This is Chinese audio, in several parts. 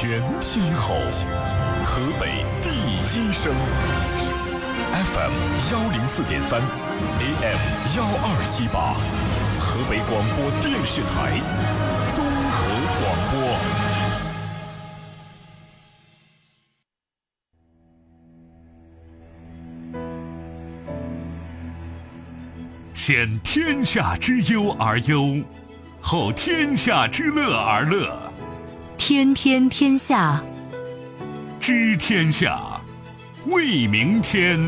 全天候，河北第一声，FM 幺零四点三，AM 幺二七八，河北广播电视台综合广播。先天下之忧而忧，后天下之乐而乐。天天天下，知天下，为明天。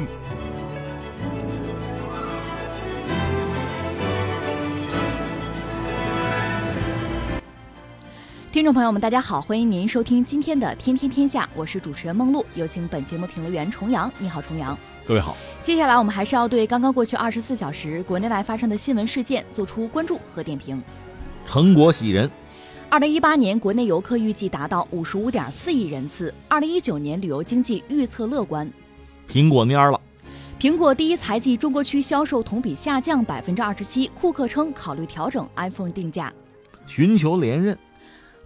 听众朋友们，大家好，欢迎您收听今天的《天天天下》，我是主持人梦露，有请本节目评论员重阳。你好，重阳。各位好。接下来我们还是要对刚刚过去二十四小时国内外发生的新闻事件做出关注和点评。成果喜人。二零一八年国内游客预计达到五十五点四亿人次。二零一九年旅游经济预测乐观。苹果蔫了。苹果第一财季中国区销售同比下降百分之二十七。库克称考虑调整 iPhone 定价。寻求连任。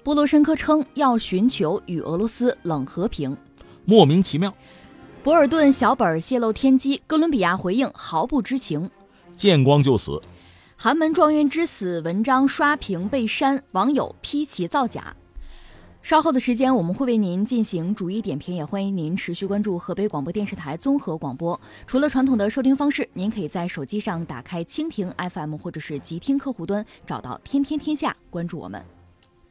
波罗申科称要寻求与俄罗斯冷和平。莫名其妙。博尔顿小本泄露天机，哥伦比亚回应毫不知情。见光就死。寒门状元之死文章刷屏被删，网友批其造假。稍后的时间我们会为您进行逐一点评，也欢迎您持续关注河北广播电视台综合广播。除了传统的收听方式，您可以在手机上打开蜻蜓 FM 或者是极听客户端，找到天天天下，关注我们。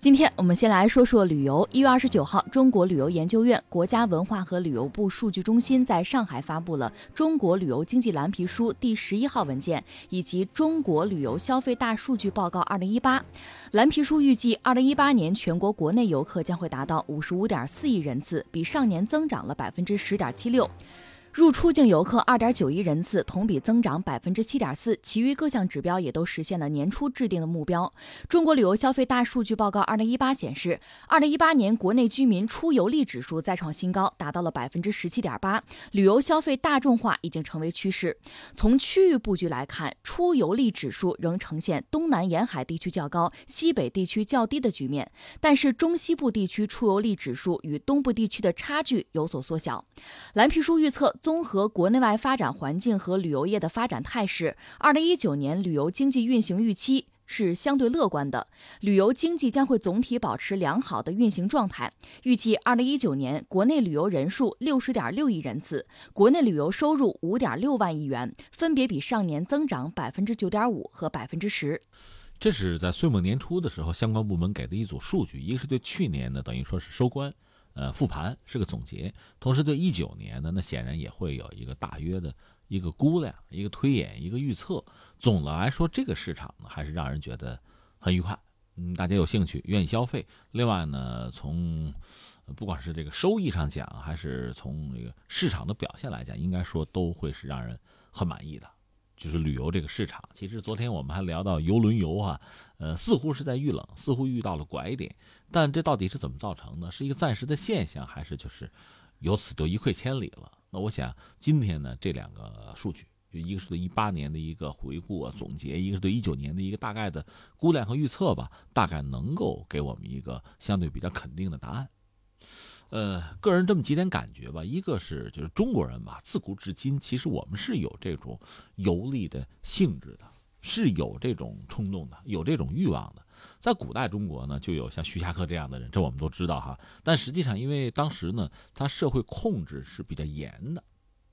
今天我们先来说说旅游。一月二十九号，中国旅游研究院、国家文化和旅游部数据中心在上海发布了《中国旅游经济蓝皮书》第十一号文件以及《中国旅游消费大数据报告二零一八》。蓝皮书预计，二零一八年全国国内游客将会达到五十五点四亿人次，比上年增长了百分之十点七六。入出境游客二点九亿人次，同比增长百分之七点四，其余各项指标也都实现了年初制定的目标。中国旅游消费大数据报告二零一八显示，二零一八年国内居民出游力指数再创新高，达到了百分之十七点八，旅游消费大众化已经成为趋势。从区域布局来看，出游力指数仍呈现东南沿海地区较高、西北地区较低的局面，但是中西部地区出游力指数与东部地区的差距有所缩小。蓝皮书预测。综合国内外发展环境和旅游业的发展态势，二零一九年旅游经济运行预期是相对乐观的，旅游经济将会总体保持良好的运行状态。预计二零一九年国内旅游人数六十点六亿人次，国内旅游收入五点六万亿元，分别比上年增长百分之九点五和百分之十。这是在岁末年初的时候，相关部门给的一组数据，一个是对去年呢，等于说是收官。呃，复盘是个总结，同时对一九年呢，那显然也会有一个大约的一个估量、一个推演、一个预测。总的来说，这个市场呢，还是让人觉得很愉快，嗯，大家有兴趣，愿意消费。另外呢，从不管是这个收益上讲，还是从这个市场的表现来讲，应该说都会是让人很满意的。就是旅游这个市场，其实昨天我们还聊到游轮游啊，呃，似乎是在遇冷，似乎遇到了拐点，但这到底是怎么造成的？是一个暂时的现象，还是就是由此就一溃千里了？那我想今天呢，这两个数据，就一个是对一八年的一个回顾啊总结，一个是对一九年的一个大概的估量和预测吧，大概能够给我们一个相对比较肯定的答案。呃，个人这么几点感觉吧，一个是就是中国人吧，自古至今其实我们是有这种游历的性质的，是有这种冲动的，有这种欲望的。在古代中国呢，就有像徐霞客这样的人，这我们都知道哈。但实际上，因为当时呢，他社会控制是比较严的。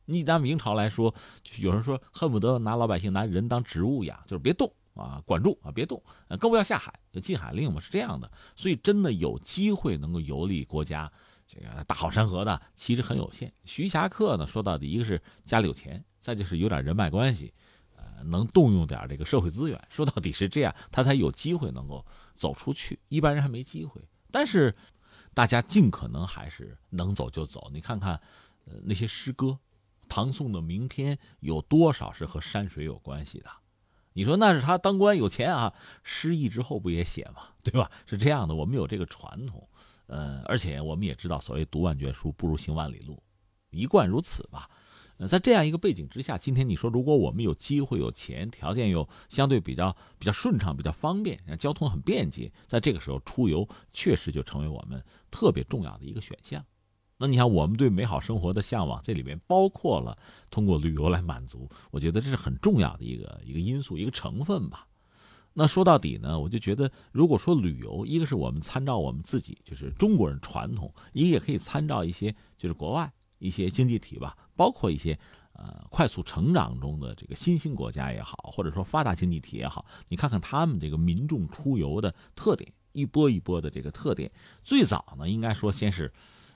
你拿明朝来说，有人说恨不得拿老百姓拿人当植物养，就是别动啊，管住啊，别动，更不要下海，禁海令嘛，是这样的。所以真的有机会能够游历国家。这个大好山河的其实很有限。徐霞客呢，说到底，一个是家里有钱，再就是有点人脉关系，呃，能动用点这个社会资源。说到底是这样，他才有机会能够走出去。一般人还没机会。但是，大家尽可能还是能走就走。你看看，呃，那些诗歌，唐宋的名篇有多少是和山水有关系的？你说那是他当官有钱啊，失意之后不也写吗？对吧？是这样的，我们有这个传统。呃，而且我们也知道，所谓读万卷书不如行万里路，一贯如此吧。呃，在这样一个背景之下，今天你说，如果我们有机会、有钱、条件又相对比较比较顺畅、比较方便，交通很便捷，在这个时候出游确实就成为我们特别重要的一个选项。那你看，我们对美好生活的向往，这里面包括了通过旅游来满足，我觉得这是很重要的一个一个因素、一个成分吧。那说到底呢，我就觉得，如果说旅游，一个是我们参照我们自己，就是中国人传统，一个也可以参照一些就是国外一些经济体吧，包括一些呃快速成长中的这个新兴国家也好，或者说发达经济体也好，你看看他们这个民众出游的特点，一波一波的这个特点，最早呢，应该说先是。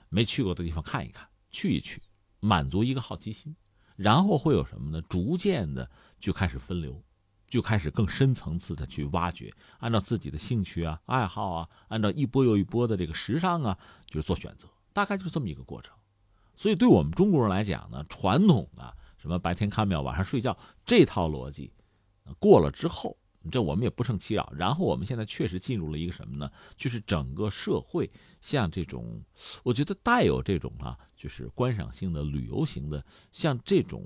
没去过的地方看一看，去一去，满足一个好奇心，然后会有什么呢？逐渐的就开始分流，就开始更深层次的去挖掘，按照自己的兴趣啊、爱好啊，按照一波又一波的这个时尚啊，就是做选择，大概就是这么一个过程。所以，对我们中国人来讲呢，传统的什么白天看庙、晚上睡觉这套逻辑，过了之后。这我们也不胜其扰。然后我们现在确实进入了一个什么呢？就是整个社会像这种，我觉得带有这种啊，就是观赏性的旅游型的，像这种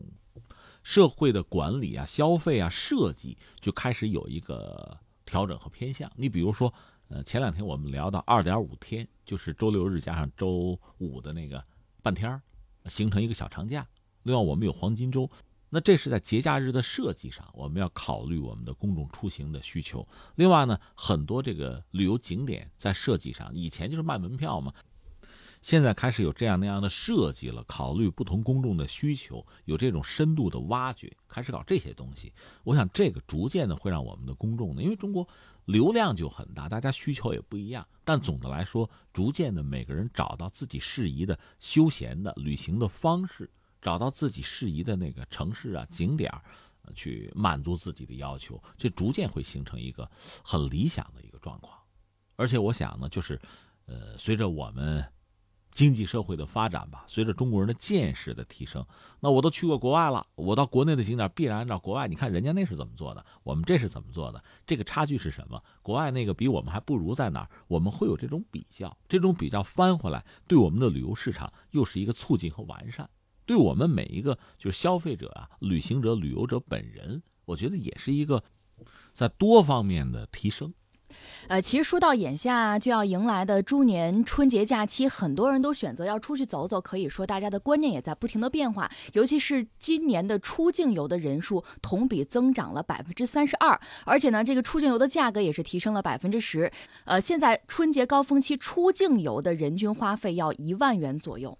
社会的管理啊、消费啊、设计就开始有一个调整和偏向。你比如说，呃，前两天我们聊到二点五天，就是周六日加上周五的那个半天儿，形成一个小长假。另外，我们有黄金周。那这是在节假日的设计上，我们要考虑我们的公众出行的需求。另外呢，很多这个旅游景点在设计上，以前就是卖门票嘛，现在开始有这样那样的设计了，考虑不同公众的需求，有这种深度的挖掘，开始搞这些东西。我想这个逐渐的会让我们的公众呢，因为中国流量就很大，大家需求也不一样，但总的来说，逐渐的每个人找到自己适宜的休闲的旅行的方式。找到自己适宜的那个城市啊景点儿，去满足自己的要求，这逐渐会形成一个很理想的一个状况。而且我想呢，就是，呃，随着我们经济社会的发展吧，随着中国人的见识的提升，那我都去过国外了，我到国内的景点必然按照国外，你看人家那是怎么做的，我们这是怎么做的，这个差距是什么？国外那个比我们还不如在哪儿？我们会有这种比较，这种比较翻回来，对我们的旅游市场又是一个促进和完善。对我们每一个就是消费者啊、旅行者、旅游者本人，我觉得也是一个在多方面的提升。呃，其实说到眼下就要迎来的猪年春节假期，很多人都选择要出去走走。可以说，大家的观念也在不停的变化。尤其是今年的出境游的人数同比增长了百分之三十二，而且呢，这个出境游的价格也是提升了百分之十。呃，现在春节高峰期出境游的人均花费要一万元左右。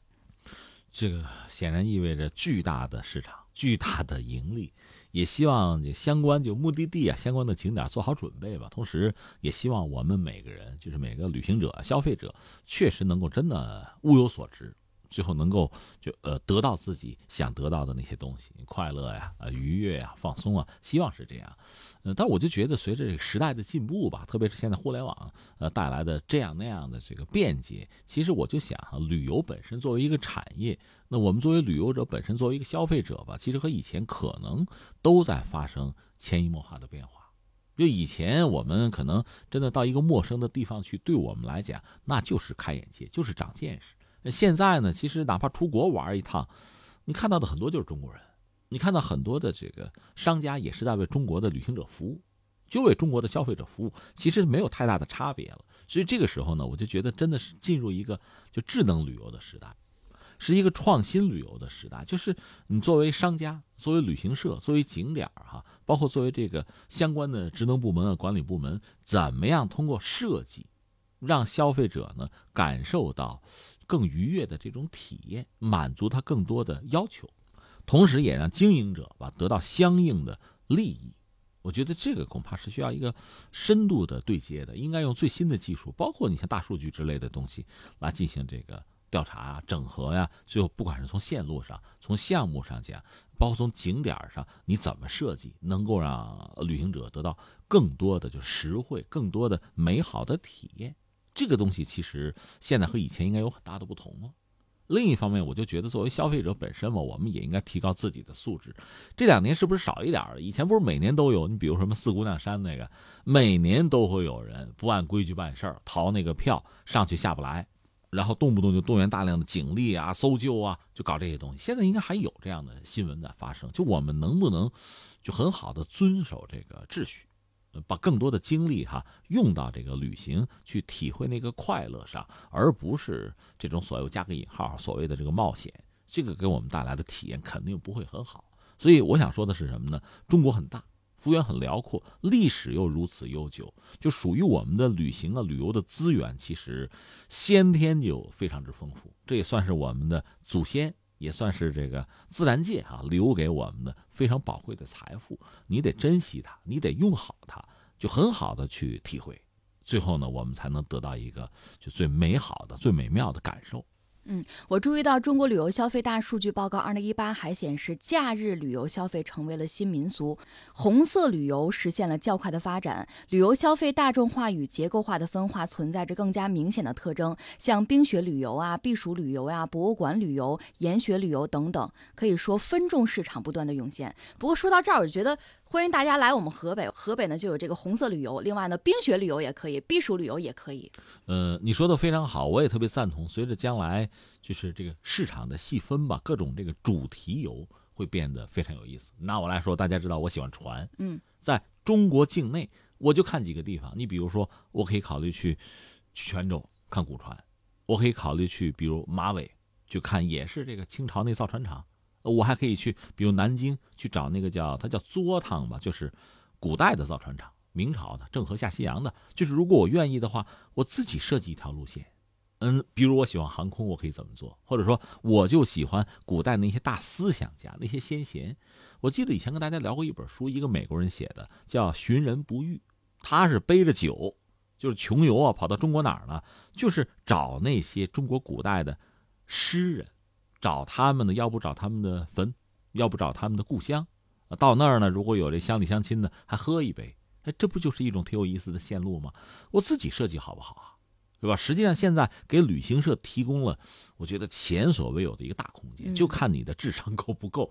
这个显然意味着巨大的市场、巨大的盈利，也希望这相关就目的地啊、相关的景点做好准备吧。同时，也希望我们每个人，就是每个旅行者、消费者，确实能够真的物有所值。最后能够就呃得到自己想得到的那些东西，快乐呀，啊愉悦呀，放松啊，希望是这样。呃，但我就觉得随着这个时代的进步吧，特别是现在互联网呃带来的这样那样的这个便捷，其实我就想哈，旅游本身作为一个产业，那我们作为旅游者本身作为一个消费者吧，其实和以前可能都在发生潜移默化的变化。就以前我们可能真的到一个陌生的地方去，对我们来讲那就是开眼界，就是长见识。那现在呢？其实哪怕出国玩一趟，你看到的很多就是中国人，你看到很多的这个商家也是在为中国的旅行者服务，就为中国的消费者服务，其实没有太大的差别了。所以这个时候呢，我就觉得真的是进入一个就智能旅游的时代，是一个创新旅游的时代。就是你作为商家、作为旅行社、作为景点哈，包括作为这个相关的职能部门啊、管理部门，怎么样通过设计，让消费者呢感受到。更愉悦的这种体验，满足他更多的要求，同时也让经营者吧得到相应的利益。我觉得这个恐怕是需要一个深度的对接的，应该用最新的技术，包括你像大数据之类的东西来进行这个调查啊、整合呀。最后，不管是从线路上、从项目上讲，包括从景点上，你怎么设计，能够让旅行者得到更多的就实惠、更多的美好的体验。这个东西其实现在和以前应该有很大的不同了。另一方面，我就觉得作为消费者本身嘛，我们也应该提高自己的素质。这两年是不是少一点了？以前不是每年都有？你比如什么四姑娘山那个，每年都会有人不按规矩办事儿，逃那个票上去下不来，然后动不动就动员大量的警力啊、搜救啊，就搞这些东西。现在应该还有这样的新闻在发生。就我们能不能就很好的遵守这个秩序，把更多的精力哈用到这个旅行去体会那个快乐上，而不是这种所谓加个引号所谓的这个冒险，这个给我们带来的体验肯定不会很好。所以我想说的是什么呢？中国很大。幅员很辽阔，历史又如此悠久，就属于我们的旅行啊、旅游的资源，其实先天就非常之丰富。这也算是我们的祖先，也算是这个自然界啊留给我们的非常宝贵的财富。你得珍惜它，你得用好它，就很好的去体会。最后呢，我们才能得到一个就最美好的、最美妙的感受。嗯，我注意到中国旅游消费大数据报告二零一八还显示，假日旅游消费成为了新民俗，红色旅游实现了较快的发展，旅游消费大众化与结构化的分化存在着更加明显的特征，像冰雪旅游啊、避暑旅游呀、博物馆旅游、研学旅游等等，可以说分众市场不断的涌现。不过说到这儿，我觉得。欢迎大家来我们河北，河北呢就有这个红色旅游，另外呢冰雪旅游也可以，避暑旅游也可以。呃，你说的非常好，我也特别赞同。随着将来就是这个市场的细分吧，各种这个主题游会变得非常有意思。拿我来说，大家知道我喜欢船，嗯，在中国境内我就看几个地方。你比如说，我可以考虑去去泉州看古船，我可以考虑去比如马尾去看，也是这个清朝那造船厂。我还可以去，比如南京去找那个叫它叫作汤吧，就是古代的造船厂，明朝的郑和下西洋的。就是如果我愿意的话，我自己设计一条路线。嗯，比如我喜欢航空，我可以怎么做？或者说，我就喜欢古代那些大思想家、那些先贤。我记得以前跟大家聊过一本书，一个美国人写的，叫《寻人不遇》，他是背着酒，就是穷游啊，跑到中国哪儿呢？就是找那些中国古代的诗人。找他们呢，要不找他们的坟，要不找他们的故乡，到那儿呢，如果有这乡里乡亲的，还喝一杯，哎，这不就是一种挺有意思的线路吗？我自己设计好不好啊？对吧？实际上现在给旅行社提供了，我觉得前所未有的一个大空间，就看你的智商够不够，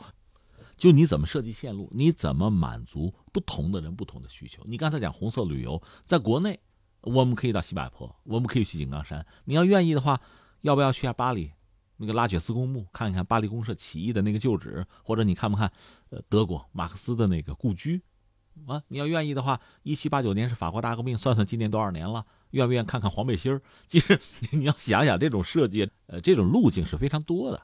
就你怎么设计线路，你怎么满足不同的人不同的需求。你刚才讲红色旅游，在国内我们可以到西柏坡，我们可以去井冈山，你要愿意的话，要不要去下巴黎？那个拉雪斯公墓，看一看巴黎公社起义的那个旧址，或者你看不看，呃，德国马克思的那个故居，啊，你要愿意的话，一七八九年是法国大革命，算算今年多少年了，愿不愿意看看黄背心儿？其实你要想想，这种设计，呃，这种路径是非常多的。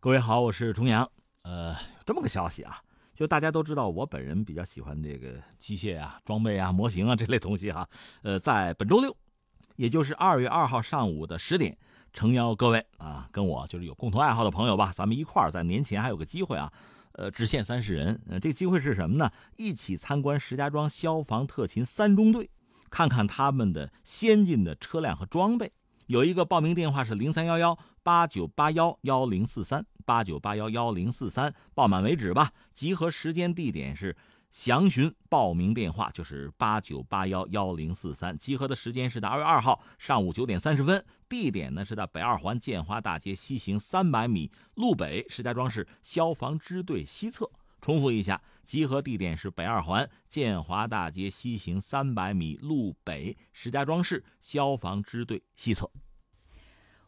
各位好，我是重阳。呃，有这么个消息啊，就大家都知道，我本人比较喜欢这个机械啊、装备啊、模型啊这类东西哈。呃，在本周六。也就是二月二号上午的十点，诚邀各位啊，跟我就是有共同爱好的朋友吧，咱们一块儿在年前还有个机会啊，呃，只限三十人。呃，这机会是什么呢？一起参观石家庄消防特勤三中队，看看他们的先进的车辆和装备。有一个报名电话是零三幺幺八九八幺幺零四三八九八幺幺零四三，报满为止吧。集合时间地点是。详询报名电话就是八九八幺幺零四三，集合的时间是在二月二号上午九点三十分，地点呢是在北二环建华大街西行三百米路北石家庄市消防支队西侧。重复一下，集合地点是北二环建华大街西行三百米路北石家庄市消防支队西侧。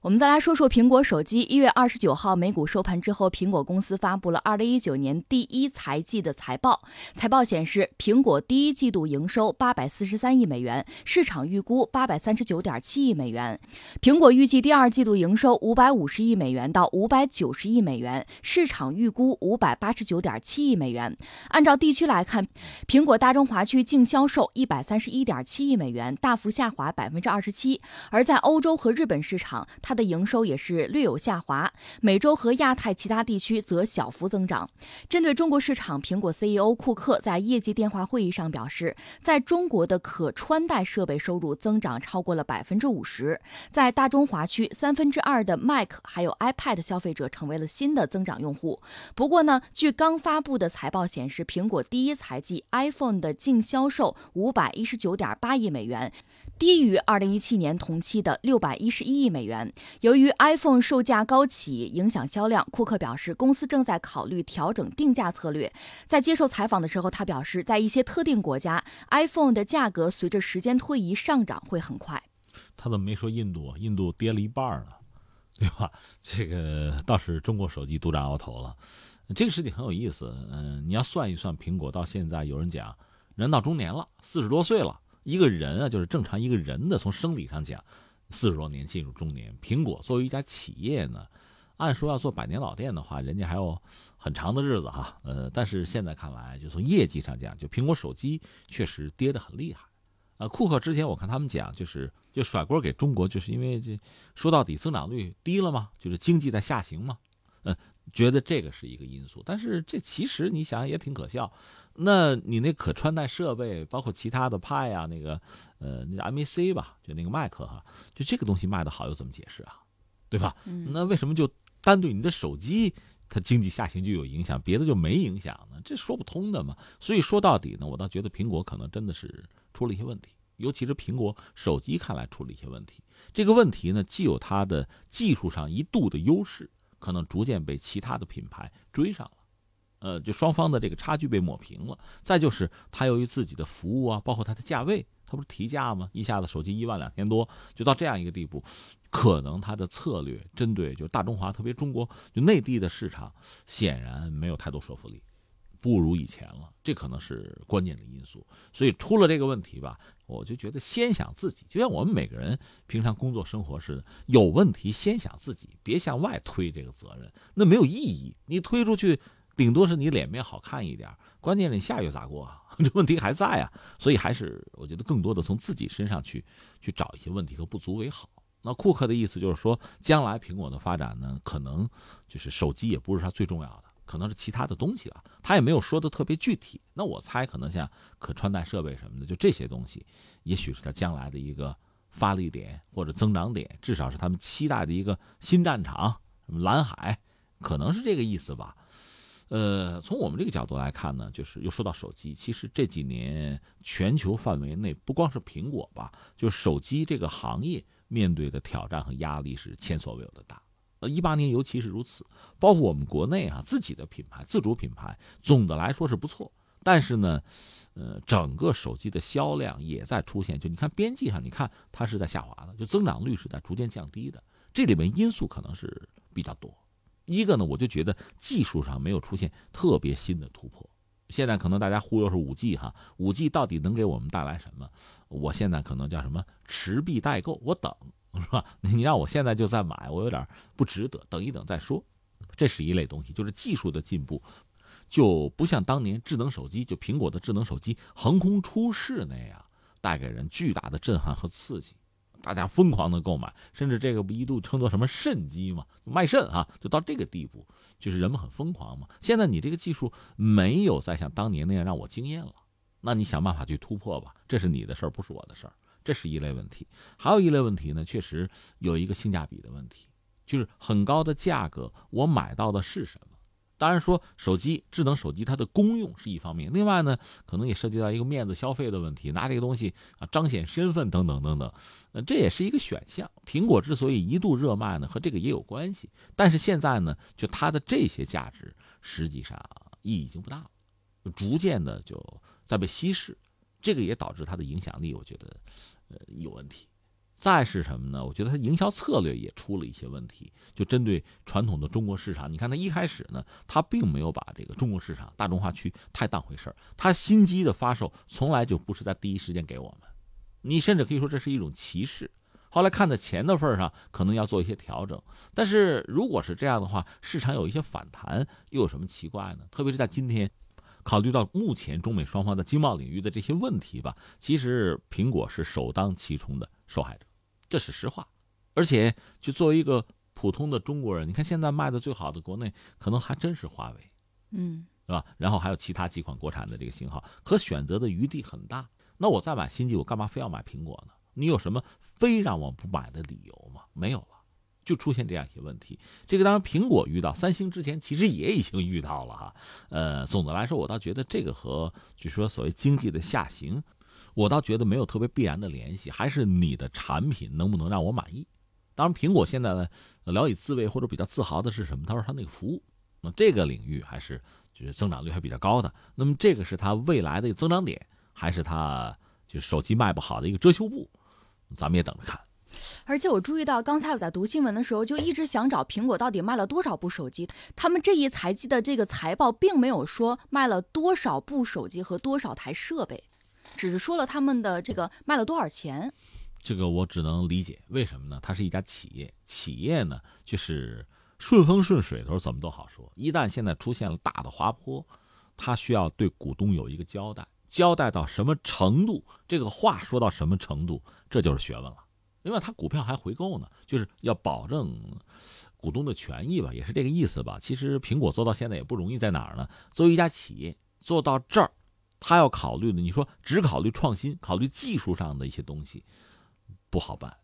我们再来说说苹果手机。一月二十九号美股收盘之后，苹果公司发布了二零一九年第一财季的财报。财报显示，苹果第一季度营收八百四十三亿美元，市场预估八百三十九点七亿美元。苹果预计第二季度营收五百五十亿美元到五百九十亿美元，市场预估五百八十九点七亿美元。按照地区来看，苹果大中华区净销售一百三十一点七亿美元，大幅下滑百分之二十七；而在欧洲和日本市场，它的营收也是略有下滑，美洲和亚太其他地区则小幅增长。针对中国市场，苹果 CEO 库克在业绩电话会议上表示，在中国的可穿戴设备收入增长超过了百分之五十，在大中华区三分之二的 Mac 还有 iPad 消费者成为了新的增长用户。不过呢，据刚发布的财报显示，苹果第一财季 iPhone 的净销售五百一十九点八亿美元。低于二零一七年同期的六百一十一亿美元。由于 iPhone 售价高企影响销量，库克表示公司正在考虑调整定价策略。在接受采访的时候，他表示，在一些特定国家，iPhone 的价格随着时间推移上涨会很快。他怎么没说印度？印度跌了一半了，对吧？这个倒是中国手机独占鳌头了。这个事情很有意思。嗯，你要算一算，苹果到现在有人讲，人到中年了，四十多岁了。一个人啊，就是正常一个人的，从生理上讲，四十多年进入中年。苹果作为一家企业呢，按说要做百年老店的话，人家还有很长的日子哈。呃，但是现在看来，就从业绩上讲，就苹果手机确实跌得很厉害。啊，库克之前我看他们讲，就是就甩锅给中国，就是因为这说到底增长率低了嘛，就是经济在下行嘛，嗯，觉得这个是一个因素。但是这其实你想想也挺可笑，那你那可穿戴设备，包括其他的派啊，那个呃那 MAC 吧，就那个麦克哈，就这个东西卖的好又怎么解释啊？对吧？那为什么就单对你的手机？它经济下行就有影响，别的就没影响呢？这说不通的嘛。所以说到底呢，我倒觉得苹果可能真的是出了一些问题，尤其是苹果手机看来出了一些问题。这个问题呢，既有它的技术上一度的优势，可能逐渐被其他的品牌追上了，呃，就双方的这个差距被抹平了。再就是它由于自己的服务啊，包括它的价位，它不是提价吗？一下子手机一万两千多，就到这样一个地步。可能它的策略针对就大中华，特别中国就内地的市场，显然没有太多说服力，不如以前了。这可能是关键的因素。所以出了这个问题吧，我就觉得先想自己，就像我们每个人平常工作生活似的，有问题先想自己，别向外推这个责任，那没有意义。你推出去，顶多是你脸面好看一点，关键是你下月咋过啊？这问题还在啊。所以还是我觉得更多的从自己身上去去找一些问题和不足为好。那库克的意思就是说，将来苹果的发展呢，可能就是手机也不是它最重要的，可能是其他的东西了。他也没有说的特别具体。那我猜，可能像可穿戴设备什么的，就这些东西，也许是他将来的一个发力点或者增长点，至少是他们期待的一个新战场。什么蓝海，可能是这个意思吧。呃，从我们这个角度来看呢，就是又说到手机，其实这几年全球范围内，不光是苹果吧，就手机这个行业。面对的挑战和压力是前所未有的大，呃，一八年尤其是如此。包括我们国内哈自己的品牌、自主品牌，总的来说是不错，但是呢，呃，整个手机的销量也在出现，就你看边际上，你看它是在下滑的，就增长率是在逐渐降低的。这里面因素可能是比较多。一个呢，我就觉得技术上没有出现特别新的突破。现在可能大家忽悠是五 G 哈，五 G 到底能给我们带来什么？我现在可能叫什么持币待购，我等是吧？你让我现在就在买，我有点不值得，等一等再说。这是一类东西，就是技术的进步，就不像当年智能手机，就苹果的智能手机横空出世那样，带给人巨大的震撼和刺激。大家疯狂的购买，甚至这个不一度称作什么肾机嘛，卖肾啊，就到这个地步，就是人们很疯狂嘛。现在你这个技术没有再像当年那样让我惊艳了，那你想办法去突破吧，这是你的事儿，不是我的事儿。这是一类问题，还有一类问题呢，确实有一个性价比的问题，就是很高的价格，我买到的是什么？当然说手机智能手机它的功用是一方面，另外呢，可能也涉及到一个面子消费的问题，拿这个东西啊彰显身份等等等等，呃，这也是一个选项。苹果之所以一度热卖呢，和这个也有关系。但是现在呢，就它的这些价值实际上意义已经不大了，逐渐的就在被稀释，这个也导致它的影响力，我觉得呃有问题。再是什么呢？我觉得它营销策略也出了一些问题。就针对传统的中国市场，你看它一开始呢，它并没有把这个中国市场大中华区太当回事儿。它新机的发售从来就不是在第一时间给我们，你甚至可以说这是一种歧视。后来看在钱的份儿上，可能要做一些调整。但是如果是这样的话，市场有一些反弹，又有什么奇怪呢？特别是在今天，考虑到目前中美双方的经贸领域的这些问题吧，其实苹果是首当其冲的受害者。这是实话，而且就作为一个普通的中国人，你看现在卖的最好的国内可能还真是华为，嗯，对吧？然后还有其他几款国产的这个型号，可选择的余地很大。那我再买新机，我干嘛非要买苹果呢？你有什么非让我不买的理由吗？没有了，就出现这样一些问题。这个当然苹果遇到，三星之前其实也已经遇到了哈。呃，总的来说，我倒觉得这个和据说所谓经济的下行。我倒觉得没有特别必然的联系，还是你的产品能不能让我满意。当然，苹果现在呢聊以自慰或者比较自豪的是什么？他说他那个服务，那这个领域还是就是增长率还比较高的。那么这个是他未来的增长点，还是他就手机卖不好的一个遮羞布？咱们也等着看。而且我注意到，刚才我在读新闻的时候，就一直想找苹果到底卖了多少部手机。他们这一财季的这个财报并没有说卖了多少部手机和多少台设备，只是说了他们的这个卖了多少钱。这个我只能理解，为什么呢？它是一家企业，企业呢就是顺风顺水的时候怎么都好说，一旦现在出现了大的滑坡，它需要对股东有一个交代，交代到什么程度，这个话说到什么程度，这就是学问了。另外，它股票还回购呢，就是要保证股东的权益吧，也是这个意思吧。其实苹果做到现在也不容易，在哪儿呢？作为一家企业做到这儿，他要考虑的，你说只考虑创新，考虑技术上的一些东西，不好办。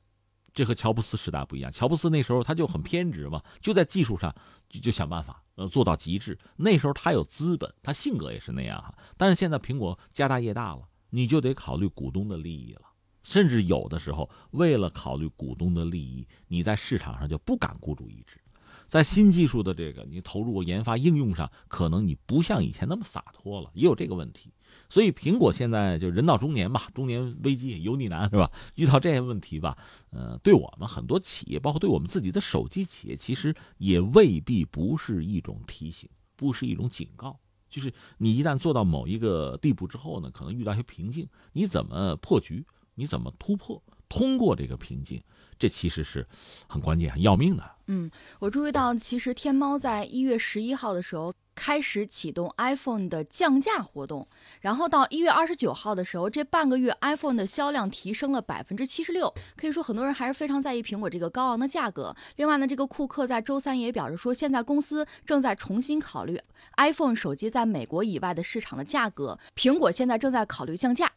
这和乔布斯时代不一样，乔布斯那时候他就很偏执嘛，就在技术上就就想办法呃做到极致。那时候他有资本，他性格也是那样哈。但是现在苹果家大业大了，你就得考虑股东的利益了。甚至有的时候，为了考虑股东的利益，你在市场上就不敢孤注一掷，在新技术的这个你投入研发应用上，可能你不像以前那么洒脱了，也有这个问题。所以苹果现在就人到中年吧，中年危机油腻男是吧？遇到这些问题吧，呃，对我们很多企业，包括对我们自己的手机企业，其实也未必不是一种提醒，不是一种警告。就是你一旦做到某一个地步之后呢，可能遇到一些瓶颈，你怎么破局？你怎么突破？通过这个瓶颈，这其实是很关键、很要命的。嗯，我注意到，其实天猫在一月十一号的时候开始启动 iPhone 的降价活动，然后到一月二十九号的时候，这半个月 iPhone 的销量提升了百分之七十六。可以说，很多人还是非常在意苹果这个高昂的价格。另外呢，这个库克在周三也表示说，现在公司正在重新考虑 iPhone 手机在美国以外的市场的价格，苹果现在正在考虑降价。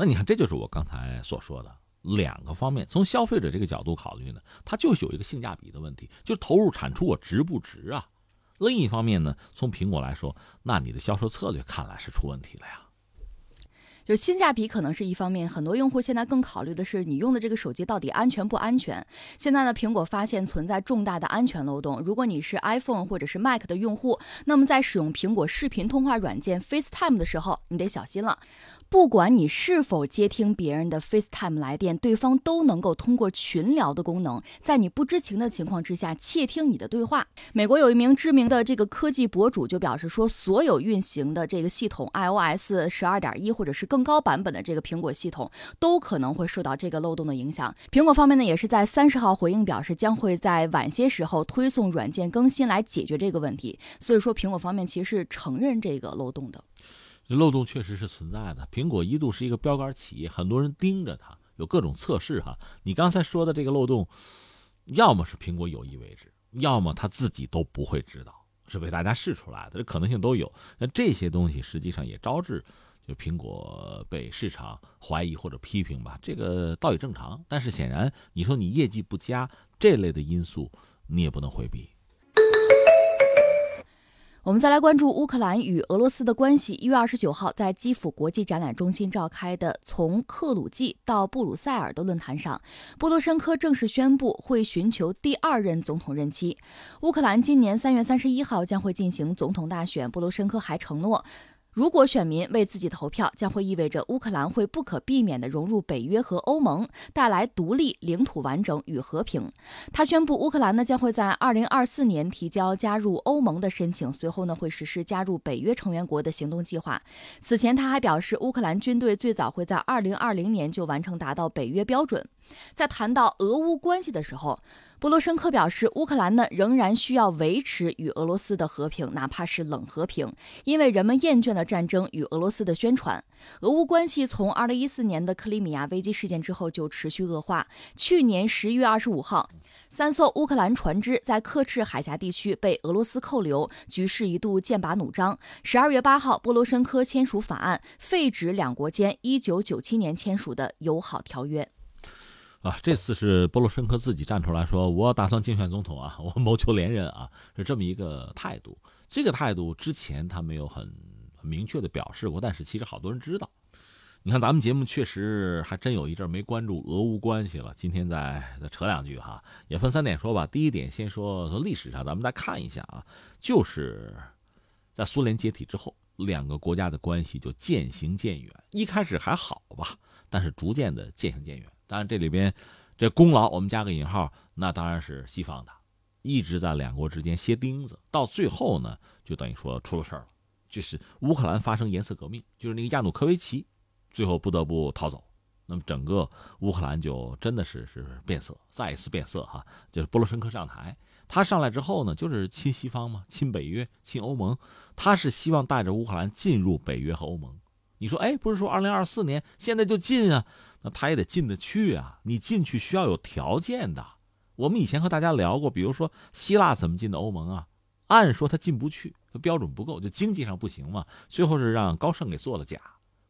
那你看，这就是我刚才所说的两个方面。从消费者这个角度考虑呢，它就是有一个性价比的问题，就投入产出我值不值啊？另一方面呢，从苹果来说，那你的销售策略看来是出问题了呀。就性价比可能是一方面，很多用户现在更考虑的是你用的这个手机到底安全不安全。现在呢，苹果发现存在重大的安全漏洞。如果你是 iPhone 或者是 Mac 的用户，那么在使用苹果视频通话软件 FaceTime 的时候，你得小心了。不管你是否接听别人的 FaceTime 来电，对方都能够通过群聊的功能，在你不知情的情况之下窃听你的对话。美国有一名知名的这个科技博主就表示说，所有运行的这个系统 iOS 十二点一或者是更高版本的这个苹果系统，都可能会受到这个漏洞的影响。苹果方面呢，也是在三十号回应表示，将会在晚些时候推送软件更新来解决这个问题。所以说，苹果方面其实是承认这个漏洞的。漏洞确实是存在的。苹果一度是一个标杆企业，很多人盯着它，有各种测试哈。你刚才说的这个漏洞，要么是苹果有意为之，要么他自己都不会知道，是被大家试出来的，这可能性都有。那这些东西实际上也招致就苹果被市场怀疑或者批评吧，这个倒也正常。但是显然，你说你业绩不佳这类的因素，你也不能回避。我们再来关注乌克兰与俄罗斯的关系。一月二十九号，在基辅国际展览中心召开的“从克鲁季到布鲁塞尔”的论坛上，波罗申科正式宣布会寻求第二任总统任期。乌克兰今年三月三十一号将会进行总统大选，波罗申科还承诺。如果选民为自己投票，将会意味着乌克兰会不可避免地融入北约和欧盟，带来独立、领土完整与和平。他宣布，乌克兰呢将会在二零二四年提交加入欧盟的申请，随后呢会实施加入北约成员国的行动计划。此前，他还表示，乌克兰军队最早会在二零二零年就完成达到北约标准。在谈到俄乌关系的时候，波罗申科表示，乌克兰呢仍然需要维持与俄罗斯的和平，哪怕是冷和平，因为人们厌倦了战争与俄罗斯的宣传。俄乌关系从二零一四年的克里米亚危机事件之后就持续恶化。去年十一月二十五号，三艘乌克兰船只在刻赤海峡地区被俄罗斯扣留，局势一度剑拔弩张。十二月八号，波罗申科签署法案，废止两国间一九九七年签署的友好条约。啊，这次是波罗申科自己站出来说，我打算竞选总统啊，我谋求连任啊，是这么一个态度。这个态度之前他没有很明确的表示过，但是其实好多人知道。你看咱们节目确实还真有一阵没关注俄乌关系了，今天再再扯两句哈，也分三点说吧。第一点先说从历史上，咱们再看一下啊，就是在苏联解体之后，两个国家的关系就渐行渐远。一开始还好吧，但是逐渐的渐行渐远。当然，这里边这功劳我们加个引号，那当然是西方的，一直在两国之间歇钉子，到最后呢，就等于说出了事儿了，就是乌克兰发生颜色革命，就是那个亚努科维奇，最后不得不逃走，那么整个乌克兰就真的是是变色，再一次变色哈，就是波罗申科上台，他上来之后呢，就是亲西方嘛，亲北约，亲欧盟，他是希望带着乌克兰进入北约和欧盟。你说，哎，不是说二零二四年现在就进啊？那他也得进得去啊！你进去需要有条件的。我们以前和大家聊过，比如说希腊怎么进的欧盟啊？按说他进不去，他标准不够，就经济上不行嘛。最后是让高盛给做了假。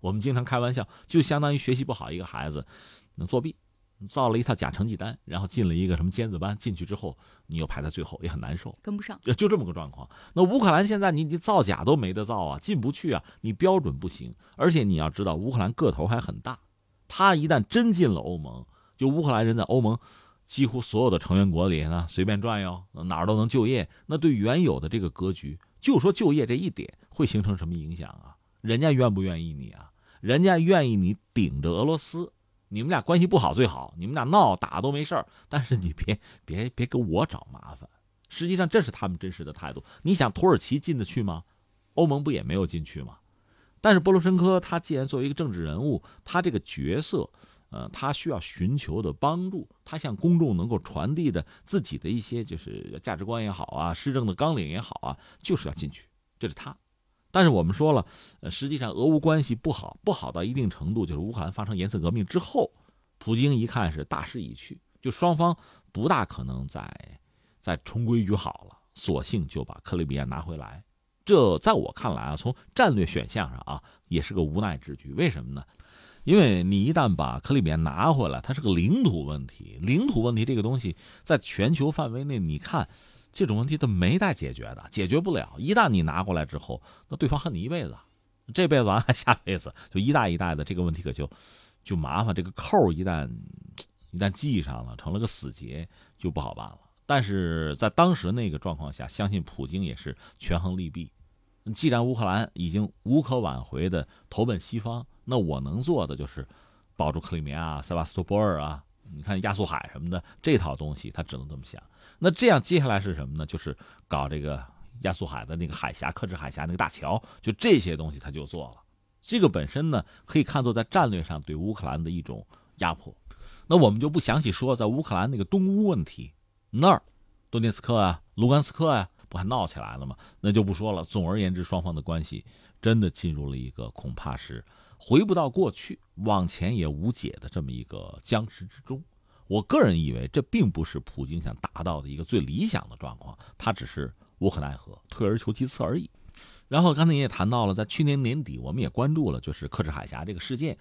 我们经常开玩笑，就相当于学习不好一个孩子，能作弊，造了一套假成绩单，然后进了一个什么尖子班，进去之后你又排在最后，也很难受，跟不上，就这么个状况。那乌克兰现在你你造假都没得造啊，进不去啊，你标准不行，而且你要知道乌克兰个头还很大。他一旦真进了欧盟，就乌克兰人在欧盟几乎所有的成员国里呢随便转悠，哪儿都能就业。那对原有的这个格局，就说就业这一点会形成什么影响啊？人家愿不愿意你啊？人家愿意你顶着俄罗斯，你们俩关系不好最好，你们俩闹打都没事儿，但是你别 别别给我找麻烦。实际上这是他们真实的态度。你想土耳其进得去吗？欧盟不也没有进去吗？但是波罗申科他既然作为一个政治人物，他这个角色，呃，他需要寻求的帮助，他向公众能够传递的自己的一些就是价值观也好啊，施政的纲领也好啊，就是要进去，这是他。但是我们说了，呃，实际上俄乌关系不好，不好到一定程度，就是乌克兰发生颜色革命之后，普京一看是大势已去，就双方不大可能再再重归于好了，索性就把克里米亚拿回来。这在我看来啊，从战略选项上啊，也是个无奈之举。为什么呢？因为你一旦把克里米亚拿回来，它是个领土问题。领土问题这个东西，在全球范围内，你看这种问题都没待解决的，解决不了。一旦你拿过来之后，那对方恨你一辈子，这辈子完还 下辈子，就一代一代的这个问题可就就麻烦。这个扣一旦一旦系上了，成了个死结，就不好办了。但是在当时那个状况下，相信普京也是权衡利弊。既然乌克兰已经无可挽回的投奔西方，那我能做的就是保住克里米亚、塞瓦斯托波尔啊，你看亚速海什么的这套东西，他只能这么想。那这样接下来是什么呢？就是搞这个亚速海的那个海峡、克制海峡那个大桥，就这些东西他就做了。这个本身呢，可以看作在战略上对乌克兰的一种压迫。那我们就不详细说，在乌克兰那个东乌问题。那儿，顿涅茨克啊，卢甘斯克呀，不还闹起来了吗？那就不说了。总而言之，双方的关系真的进入了一个恐怕是回不到过去、往前也无解的这么一个僵持之中。我个人以为，这并不是普京想达到的一个最理想的状况，他只是无可奈何，退而求其次而已。然后刚才你也谈到了，在去年年底，我们也关注了，就是克制海峡这个事件。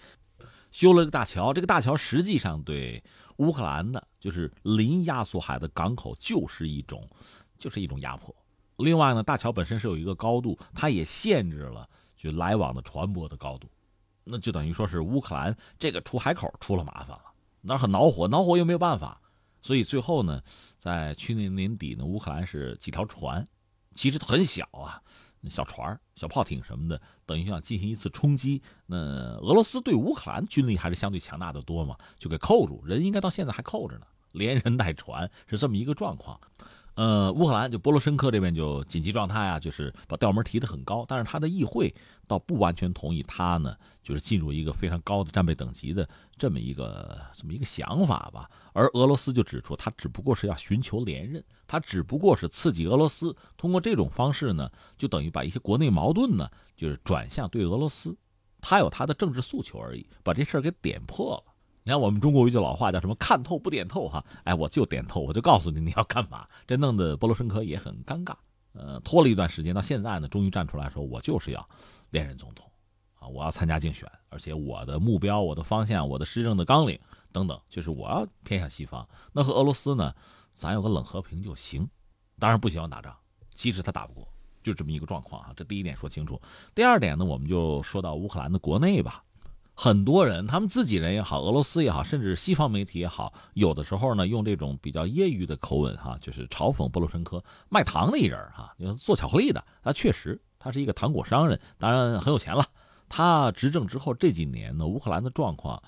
修了个大桥，这个大桥实际上对乌克兰的，就是临亚速海的港口，就是一种，就是一种压迫。另外呢，大桥本身是有一个高度，它也限制了就来往的船舶的高度，那就等于说是乌克兰这个出海口出了麻烦了，那很恼火，恼火又没有办法，所以最后呢，在去年年底呢，乌克兰是几条船，其实很小啊。小船、小炮艇什么的，等于想进行一次冲击。那俄罗斯对乌克兰军力还是相对强大的多嘛，就给扣住，人应该到现在还扣着呢，连人带船是这么一个状况。呃，乌克兰就波罗申科这边就紧急状态啊，就是把调门提得很高，但是他的议会倒不完全同意他呢，就是进入一个非常高的战备等级的这么一个这么一个想法吧。而俄罗斯就指出，他只不过是要寻求连任，他只不过是刺激俄罗斯，通过这种方式呢，就等于把一些国内矛盾呢，就是转向对俄罗斯，他有他的政治诉求而已，把这事儿给点破了。你看，我们中国有一句老话叫什么“看透不点透”哈，哎，我就点透，我就告诉你你要干嘛。这弄得波罗申科也很尴尬，呃，拖了一段时间，到现在呢，终于站出来说，我就是要连任总统，啊，我要参加竞选，而且我的目标、我的方向、我的施政的纲领等等，就是我要偏向西方。那和俄罗斯呢，咱有个冷和平就行，当然不喜欢打仗，其实他打不过，就这么一个状况啊。这第一点说清楚。第二点呢，我们就说到乌克兰的国内吧。很多人，他们自己人也好，俄罗斯也好，甚至西方媒体也好，有的时候呢，用这种比较业余的口吻哈，就是嘲讽波罗申科卖糖的一人哈，做巧克力的。他确实，他是一个糖果商人，当然很有钱了。他执政之后这几年呢，乌克兰的状况，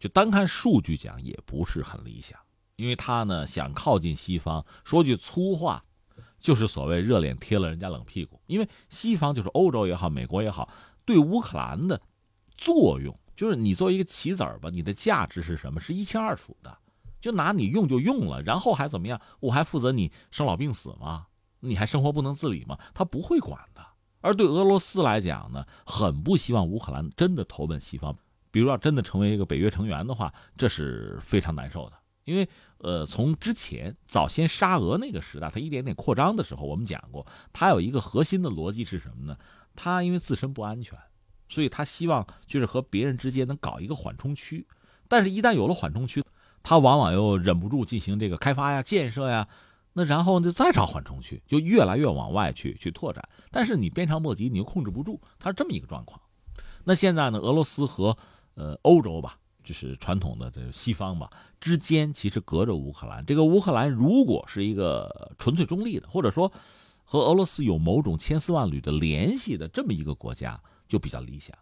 就单看数据讲也不是很理想，因为他呢想靠近西方，说句粗话，就是所谓热脸贴了人家冷屁股。因为西方就是欧洲也好，美国也好，对乌克兰的作用，就是你作为一个棋子儿吧，你的价值是什么，是一清二楚的，就拿你用就用了，然后还怎么样？我还负责你生老病死吗？你还生活不能自理吗？他不会管的。而对俄罗斯来讲呢，很不希望乌克兰真的投奔西方。比如要真的成为一个北约成员的话，这是非常难受的。因为呃，从之前早先沙俄那个时代，它一点点扩张的时候，我们讲过，它有一个核心的逻辑是什么呢？它因为自身不安全，所以他希望就是和别人之间能搞一个缓冲区。但是，一旦有了缓冲区，他往往又忍不住进行这个开发呀、建设呀，那然后就再找缓冲区，就越来越往外去去拓展。但是你鞭长莫及，你又控制不住，它是这么一个状况。那现在呢，俄罗斯和呃，欧洲吧，就是传统的这西方吧，之间其实隔着乌克兰。这个乌克兰如果是一个纯粹中立的，或者说和俄罗斯有某种千丝万缕的联系的这么一个国家，就比较理想。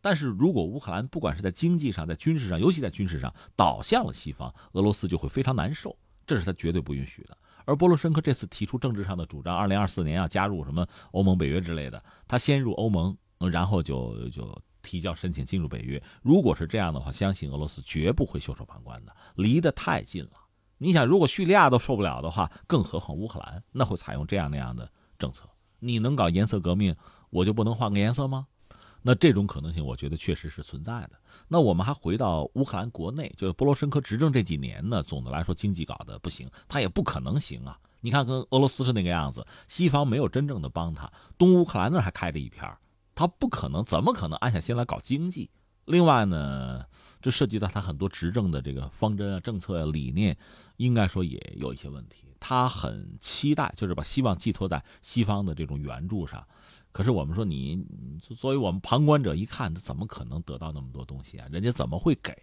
但是如果乌克兰不管是在经济上、在军事上，尤其在军事上倒向了西方，俄罗斯就会非常难受，这是他绝对不允许的。而波罗申科这次提出政治上的主张，二零二四年要加入什么欧盟、北约之类的，他先入欧盟，然后就就。提交申请进入北约，如果是这样的话，相信俄罗斯绝不会袖手旁观的。离得太近了，你想，如果叙利亚都受不了的话，更何况乌克兰，那会采用这样那样的政策？你能搞颜色革命，我就不能换个颜色吗？那这种可能性，我觉得确实是存在的。那我们还回到乌克兰国内，就是波罗申科执政这几年呢，总的来说经济搞得不行，他也不可能行啊。你看，跟俄罗斯是那个样子，西方没有真正的帮他，东乌克兰那还开着一片儿。他不可能，怎么可能安下心来搞经济？另外呢，这涉及到他很多执政的这个方针啊、政策啊、理念，应该说也有一些问题。他很期待，就是把希望寄托在西方的这种援助上。可是我们说，你作为我们旁观者一看，他怎么可能得到那么多东西啊？人家怎么会给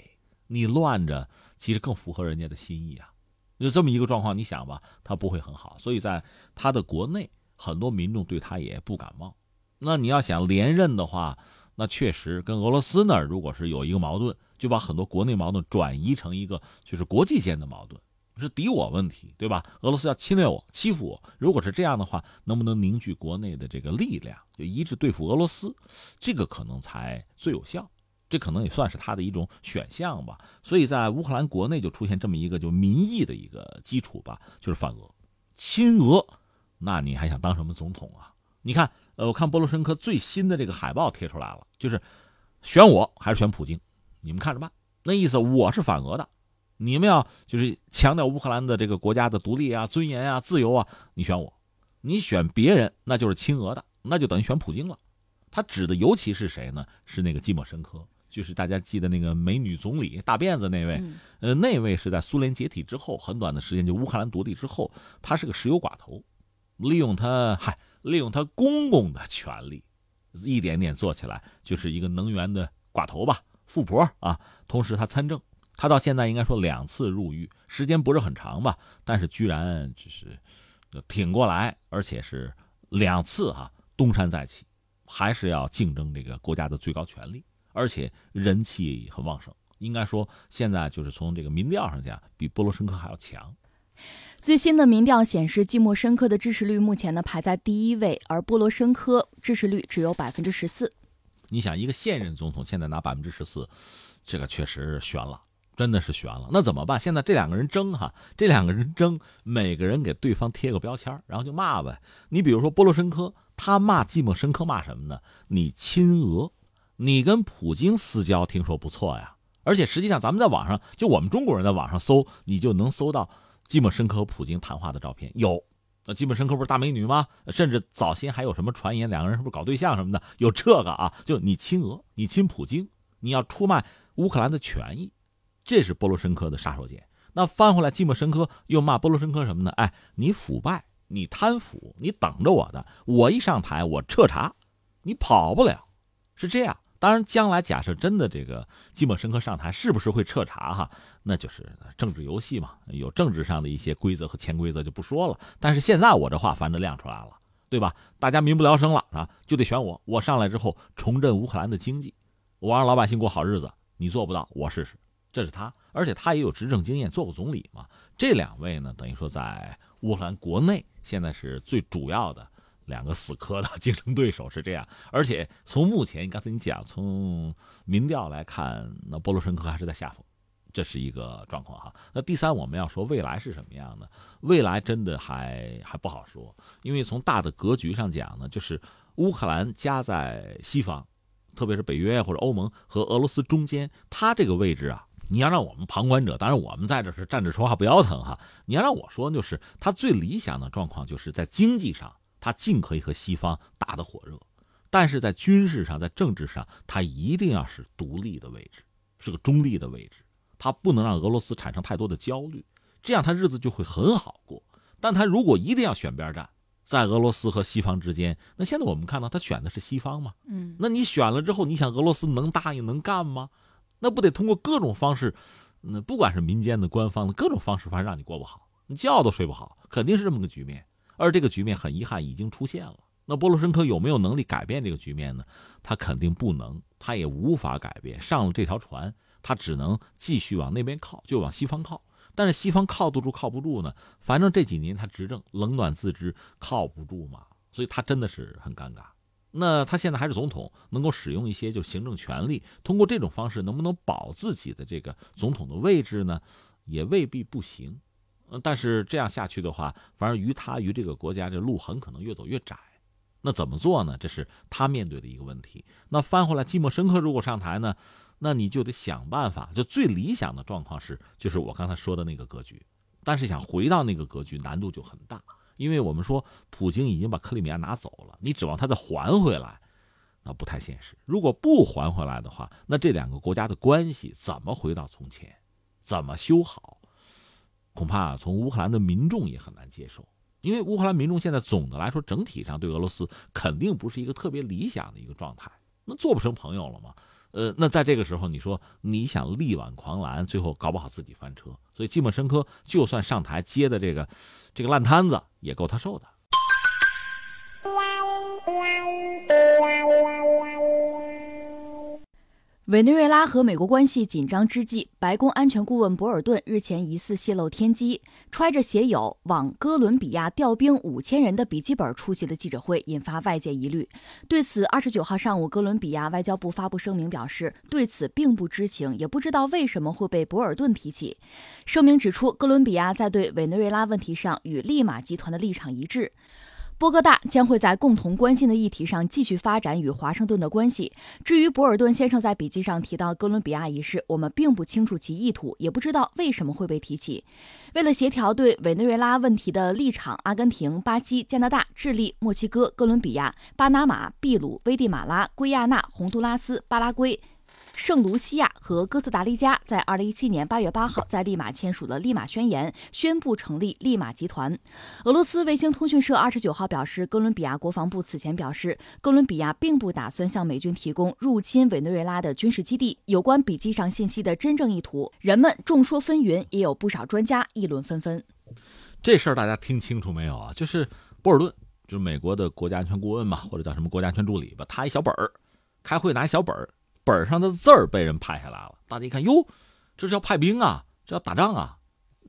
你乱着？其实更符合人家的心意啊。就这么一个状况，你想吧，他不会很好。所以在他的国内，很多民众对他也不感冒。那你要想连任的话，那确实跟俄罗斯那儿如果是有一个矛盾，就把很多国内矛盾转移成一个就是国际间的矛盾，是敌我问题，对吧？俄罗斯要侵略我、欺负我，如果是这样的话，能不能凝聚国内的这个力量，就一致对付俄罗斯？这个可能才最有效，这可能也算是他的一种选项吧。所以在乌克兰国内就出现这么一个就民意的一个基础吧，就是反俄、亲俄，那你还想当什么总统啊？你看。呃，我看波罗申科最新的这个海报贴出来了，就是选我还是选普京，你们看着办。那意思我是反俄的，你们要就是强调乌克兰的这个国家的独立啊、尊严啊、自由啊，你选我；你选别人，那就是亲俄的，那就等于选普京了。他指的尤其是谁呢？是那个季莫申科，就是大家记得那个美女总理大辫子那位。呃，那位是在苏联解体之后很短的时间，就乌克兰独立之后，他是个石油寡头，利用他嗨。利用他公公的权利，一点点做起来，就是一个能源的寡头吧，富婆啊。同时他参政，他到现在应该说两次入狱，时间不是很长吧，但是居然就是挺过来，而且是两次哈东山再起，还是要竞争这个国家的最高权力，而且人气很旺盛。应该说现在就是从这个民调上讲，比波罗申科还要强。最新的民调显示，季莫申科的支持率目前呢排在第一位，而波罗申科支持率只有百分之十四。你想，一个现任总统现在拿百分之十四，这个确实悬了，真的是悬了。那怎么办？现在这两个人争哈，这两个人争，每个人给对方贴个标签，然后就骂呗。你比如说波罗申科，他骂季莫申科骂什么呢？你亲俄，你跟普京私交，听说不错呀。而且实际上，咱们在网上，就我们中国人在网上搜，你就能搜到。季莫申科和普京谈话的照片有，那季莫申科不是大美女吗？甚至早先还有什么传言，两个人是不是搞对象什么的？有这个啊，就你亲俄，你亲普京，你要出卖乌克兰的权益，这是波罗申科的杀手锏。那翻回来，基莫申科又骂波罗申科什么呢？哎，你腐败，你贪腐，你等着我的，我一上台我彻查，你跑不了，是这样。当然，将来假设真的这个基莫申科上台，是不是会彻查哈？那就是政治游戏嘛，有政治上的一些规则和潜规则就不说了。但是现在我这话反正亮出来了，对吧？大家民不聊生了啊，就得选我。我上来之后重振乌克兰的经济，我让老百姓过好日子。你做不到，我试试。这是他，而且他也有执政经验，做过总理嘛。这两位呢，等于说在乌克兰国内现在是最主要的两个死磕的 竞争对手，是这样。而且从目前，刚才你讲，从民调来看，那波罗申科还是在下风，这是一个状况哈。那第三，我们要说未来是什么样的？未来真的还还不好说，因为从大的格局上讲呢，就是乌克兰夹在西方，特别是北约或者欧盟和俄罗斯中间，它这个位置啊。你要让我们旁观者，当然我们在这是站着说话不腰疼哈。你要让我说，就是他最理想的状况，就是在经济上，他尽可以和西方打得火热；但是在军事上，在政治上，他一定要是独立的位置，是个中立的位置，他不能让俄罗斯产生太多的焦虑，这样他日子就会很好过。但他如果一定要选边站，在俄罗斯和西方之间，那现在我们看到他选的是西方嘛？嗯，那你选了之后，你想俄罗斯能答应能干吗？那不得通过各种方式，那不管是民间的、官方的各种方式，反正让你过不好，你觉都睡不好，肯定是这么个局面。而这个局面很遗憾已经出现了。那波罗申科有没有能力改变这个局面呢？他肯定不能，他也无法改变。上了这条船，他只能继续往那边靠，就往西方靠。但是西方靠得住靠不住呢？反正这几年他执政冷暖自知，靠不住嘛，所以他真的是很尴尬。那他现在还是总统，能够使用一些就行政权力，通过这种方式能不能保自己的这个总统的位置呢？也未必不行。但是这样下去的话，反而于他于这个国家这路很可能越走越窄。那怎么做呢？这是他面对的一个问题。那翻回来，季莫申科如果上台呢，那你就得想办法。就最理想的状况是，就是我刚才说的那个格局。但是想回到那个格局，难度就很大。因为我们说，普京已经把克里米亚拿走了，你指望他再还回来，那不太现实。如果不还回来的话，那这两个国家的关系怎么回到从前，怎么修好，恐怕从乌克兰的民众也很难接受。因为乌克兰民众现在总的来说，整体上对俄罗斯肯定不是一个特别理想的一个状态，那做不成朋友了吗？呃，那在这个时候，你说你想力挽狂澜，最后搞不好自己翻车。所以季莫申科就算上台接的这个这个烂摊子，也够他受的。委内瑞拉和美国关系紧张之际，白宫安全顾问博尔顿日前疑似泄露天机，揣着写有“往哥伦比亚调兵五千人”的笔记本出席的记者会，引发外界疑虑。对此，二十九号上午，哥伦比亚外交部发布声明表示，对此并不知情，也不知道为什么会被博尔顿提起。声明指出，哥伦比亚在对委内瑞拉问题上与利马集团的立场一致。波哥大将会在共同关心的议题上继续发展与华盛顿的关系。至于博尔顿先生在笔记上提到哥伦比亚一事，我们并不清楚其意图，也不知道为什么会被提起。为了协调对委内瑞拉问题的立场，阿根廷、巴西、加拿大、智利、墨西哥、哥伦比亚、巴拿马、秘鲁、危地马拉、圭亚那、洪都拉斯、巴拉圭。圣卢西亚和哥斯达黎加在二零一七年八月八号在利马签署了《利马宣言》，宣布成立利马集团。俄罗斯卫星通讯社二十九号表示，哥伦比亚国防部此前表示，哥伦比亚并不打算向美军提供入侵委内瑞拉的军事基地。有关笔记上信息的真正意图，人们众说纷纭，也有不少专家议论纷纷。这事儿大家听清楚没有啊？就是博尔顿，就是美国的国家安全顾问嘛，或者叫什么国家安全助理吧，他一小本儿，开会拿一小本儿。本上的字儿被人拍下来了，大家一看，哟，这是要派兵啊，这要打仗啊！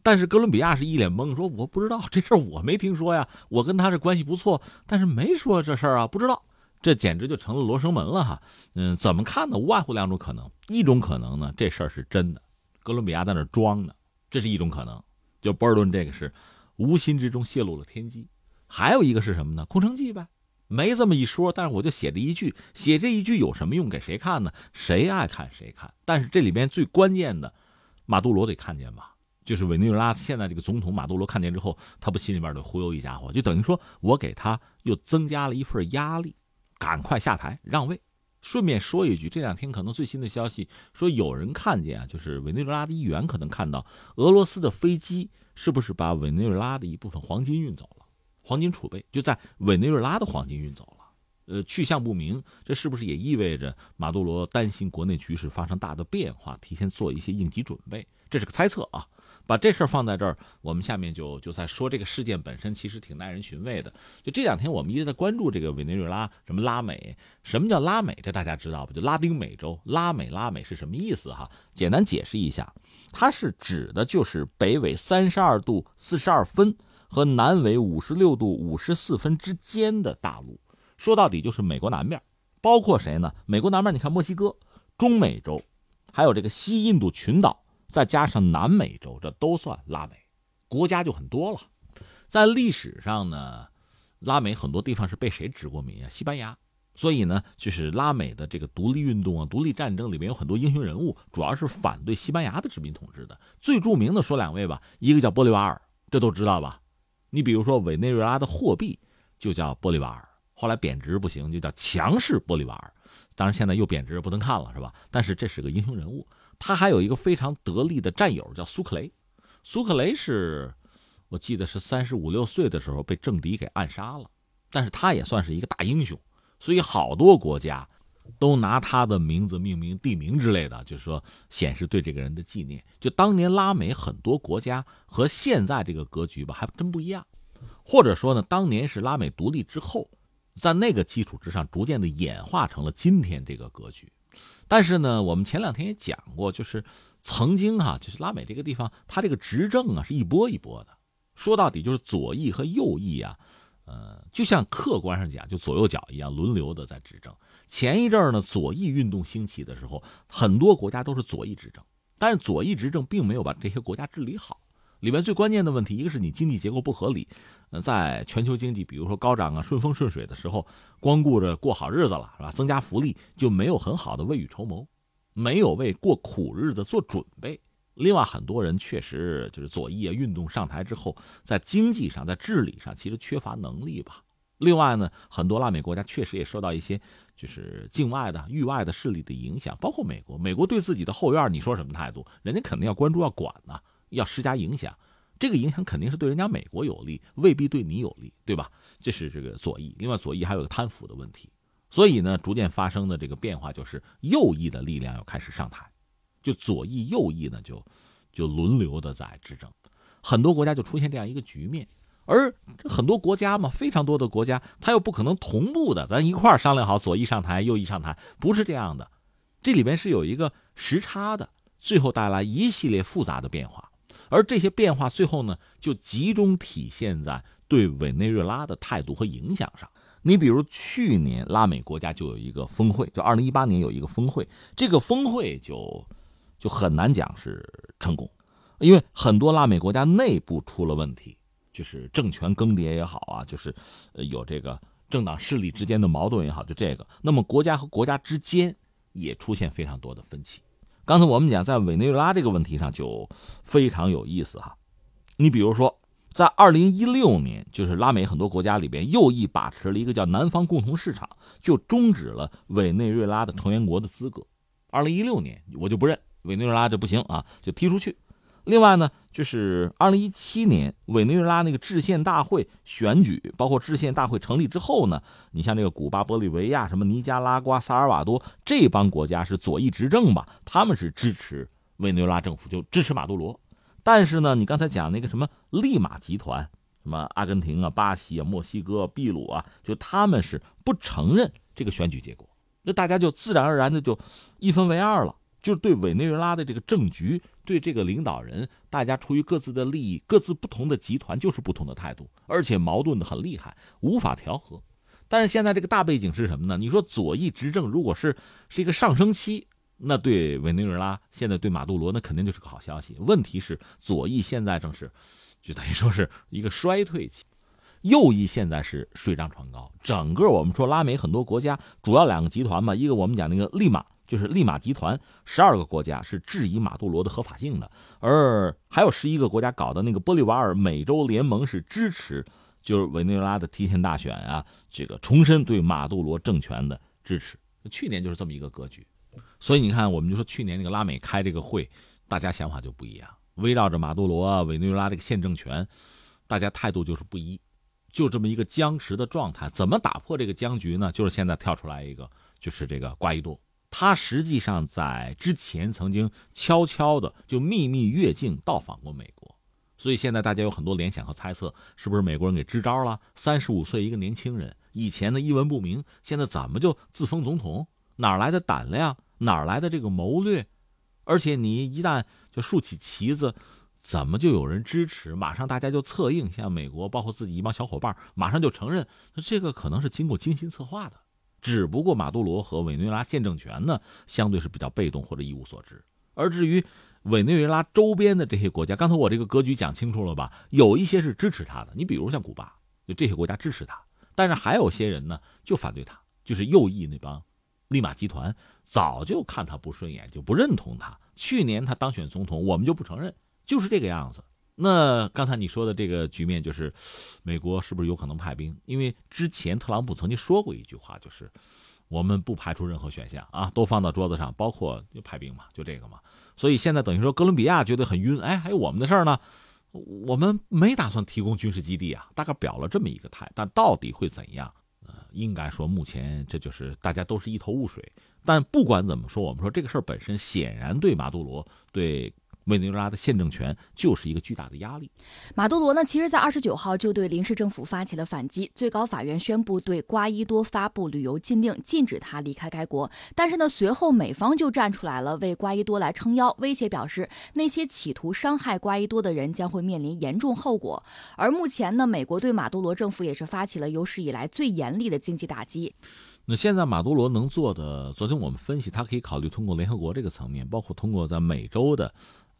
但是哥伦比亚是一脸懵，说我不知道这事儿，我没听说呀，我跟他这关系不错，但是没说这事儿啊，不知道。这简直就成了罗生门了哈！嗯，怎么看呢？无外乎两种可能，一种可能呢，这事儿是真的，哥伦比亚在那装呢，这是一种可能，就博尔顿这个是无心之中泄露了天机；还有一个是什么呢？空城计呗。没这么一说，但是我就写这一句，写这一句有什么用？给谁看呢？谁爱看谁看。但是这里边最关键的，马杜罗得看见吧？就是委内瑞拉现在这个总统马杜罗看见之后，他不心里边得忽悠一家伙，就等于说我给他又增加了一份压力，赶快下台让位。顺便说一句，这两天可能最新的消息说，有人看见啊，就是委内瑞拉的议员可能看到俄罗斯的飞机是不是把委内瑞拉的一部分黄金运走了。黄金储备就在委内瑞拉的黄金运走了，呃，去向不明，这是不是也意味着马杜罗担心国内局势发生大的变化，提前做一些应急准备？这是个猜测啊。把这事儿放在这儿，我们下面就就在说这个事件本身，其实挺耐人寻味的。就这两天我们一直在关注这个委内瑞拉，什么拉美？什么叫拉美？这大家知道吧？就拉丁美洲，拉美拉美是什么意思哈？简单解释一下，它是指的就是北纬三十二度四十二分和南纬五十六度五十四分之间的大陆。说到底就是美国南面，包括谁呢？美国南面，你看墨西哥、中美洲，还有这个西印度群岛。再加上南美洲，这都算拉美，国家就很多了。在历史上呢，拉美很多地方是被谁殖过民啊？西班牙。所以呢，就是拉美的这个独立运动啊、独立战争里面有很多英雄人物，主要是反对西班牙的殖民统治的。最著名的说两位吧，一个叫玻利瓦尔，这都知道吧？你比如说委内瑞拉的货币就叫玻利瓦尔，后来贬值不行，就叫强势玻利瓦尔。当然现在又贬值不能看了，是吧？但是这是个英雄人物。他还有一个非常得力的战友，叫苏克雷。苏克雷是，我记得是三十五六岁的时候被政敌给暗杀了，但是他也算是一个大英雄，所以好多国家都拿他的名字命名地名之类的，就是说显示对这个人的纪念。就当年拉美很多国家和现在这个格局吧，还真不一样，或者说呢，当年是拉美独立之后，在那个基础之上，逐渐的演化成了今天这个格局。但是呢，我们前两天也讲过，就是曾经哈，就是拉美这个地方，它这个执政啊是一波一波的，说到底就是左翼和右翼啊，呃，就像客观上讲，就左右脚一样轮流的在执政。前一阵儿呢，左翼运动兴起的时候，很多国家都是左翼执政，但是左翼执政并没有把这些国家治理好。里面最关键的问题，一个是你经济结构不合理，呃，在全球经济比如说高涨啊、顺风顺水的时候，光顾着过好日子了，是吧？增加福利就没有很好的未雨绸缪，没有为过苦日子做准备。另外，很多人确实就是左翼啊运动上台之后，在经济上、在治理上其实缺乏能力吧。另外呢，很多拉美国家确实也受到一些就是境外的域外的势力的影响，包括美国。美国对自己的后院，你说什么态度？人家肯定要关注、要管呢。要施加影响，这个影响肯定是对人家美国有利，未必对你有利，对吧？这是这个左翼。另外，左翼还有个贪腐的问题，所以呢，逐渐发生的这个变化就是右翼的力量要开始上台，就左翼、右翼呢就就轮流的在执政，很多国家就出现这样一个局面。而很多国家嘛，非常多的国家，他又不可能同步的，咱一块儿商量好左翼上台，右翼上台，不是这样的，这里边是有一个时差的，最后带来一系列复杂的变化。而这些变化最后呢，就集中体现在对委内瑞拉的态度和影响上。你比如去年拉美国家就有一个峰会，就二零一八年有一个峰会，这个峰会就就很难讲是成功，因为很多拉美国家内部出了问题，就是政权更迭也好啊，就是有这个政党势力之间的矛盾也好，就这个。那么国家和国家之间也出现非常多的分歧。刚才我们讲，在委内瑞拉这个问题上就非常有意思哈。你比如说，在二零一六年，就是拉美很多国家里边，右翼把持了一个叫南方共同市场，就终止了委内瑞拉的成员国的资格。二零一六年，我就不认委内瑞拉就不行啊，就踢出去。另外呢，就是二零一七年委内瑞拉那个制宪大会选举，包括制宪大会成立之后呢，你像这个古巴、玻利维亚、什么尼加拉瓜、萨尔瓦多这帮国家是左翼执政吧？他们是支持委内瑞拉政府，就支持马杜罗。但是呢，你刚才讲那个什么利马集团，什么阿根廷啊、巴西啊、墨西哥、秘鲁啊，就他们是不承认这个选举结果，那大家就自然而然的就一分为二了。就是对委内瑞拉的这个政局，对这个领导人，大家出于各自的利益，各自不同的集团就是不同的态度，而且矛盾的很厉害，无法调和。但是现在这个大背景是什么呢？你说左翼执政如果是是一个上升期，那对委内瑞拉现在对马杜罗那肯定就是个好消息。问题是左翼现在正是，就等于说是一个衰退期，右翼现在是水涨船高。整个我们说拉美很多国家主要两个集团嘛，一个我们讲那个利马。就是利马集团，十二个国家是质疑马杜罗的合法性的，而还有十一个国家搞的那个玻利瓦尔美洲联盟是支持，就是委内瑞拉的提前大选啊，这个重申对马杜罗政权的支持。去年就是这么一个格局，所以你看，我们就说去年那个拉美开这个会，大家想法就不一样，围绕着马杜罗啊、委内瑞拉这个现政权，大家态度就是不一。就这么一个僵持的状态。怎么打破这个僵局呢？就是现在跳出来一个，就是这个瓜伊多。他实际上在之前曾经悄悄的就秘密越境到访过美国，所以现在大家有很多联想和猜测，是不是美国人给支招了？三十五岁一个年轻人，以前的一文不名，现在怎么就自封总统？哪来的胆量？哪来的这个谋略？而且你一旦就竖起旗子，怎么就有人支持？马上大家就策应，像美国，包括自己一帮小伙伴，马上就承认，这个可能是经过精心策划的。只不过马杜罗和委内瑞拉现政权呢，相对是比较被动或者一无所知。而至于委内瑞拉周边的这些国家，刚才我这个格局讲清楚了吧？有一些是支持他的，你比如像古巴，就这些国家支持他，但是还有些人呢就反对他，就是右翼那帮利马集团早就看他不顺眼，就不认同他。去年他当选总统，我们就不承认，就是这个样子。那刚才你说的这个局面，就是美国是不是有可能派兵？因为之前特朗普曾经说过一句话，就是我们不排除任何选项啊，都放到桌子上，包括派兵嘛，就这个嘛。所以现在等于说哥伦比亚觉得很晕，哎，还有我们的事儿呢，我们没打算提供军事基地啊，大概表了这么一个态。但到底会怎样？呃，应该说目前这就是大家都是一头雾水。但不管怎么说，我们说这个事儿本身显然对马杜罗对。委内瑞拉的宪政权就是一个巨大的压力。马杜罗呢，其实在二十九号就对临时政府发起了反击，最高法院宣布对瓜伊多发布旅游禁令，禁止他离开该国。但是呢，随后美方就站出来了，为瓜伊多来撑腰，威胁表示那些企图伤害瓜伊多的人将会面临严重后果。而目前呢，美国对马杜罗政府也是发起了有史以来最严厉的经济打击。那现在马杜罗能做的，昨天我们分析，他可以考虑通过联合国这个层面，包括通过在美洲的。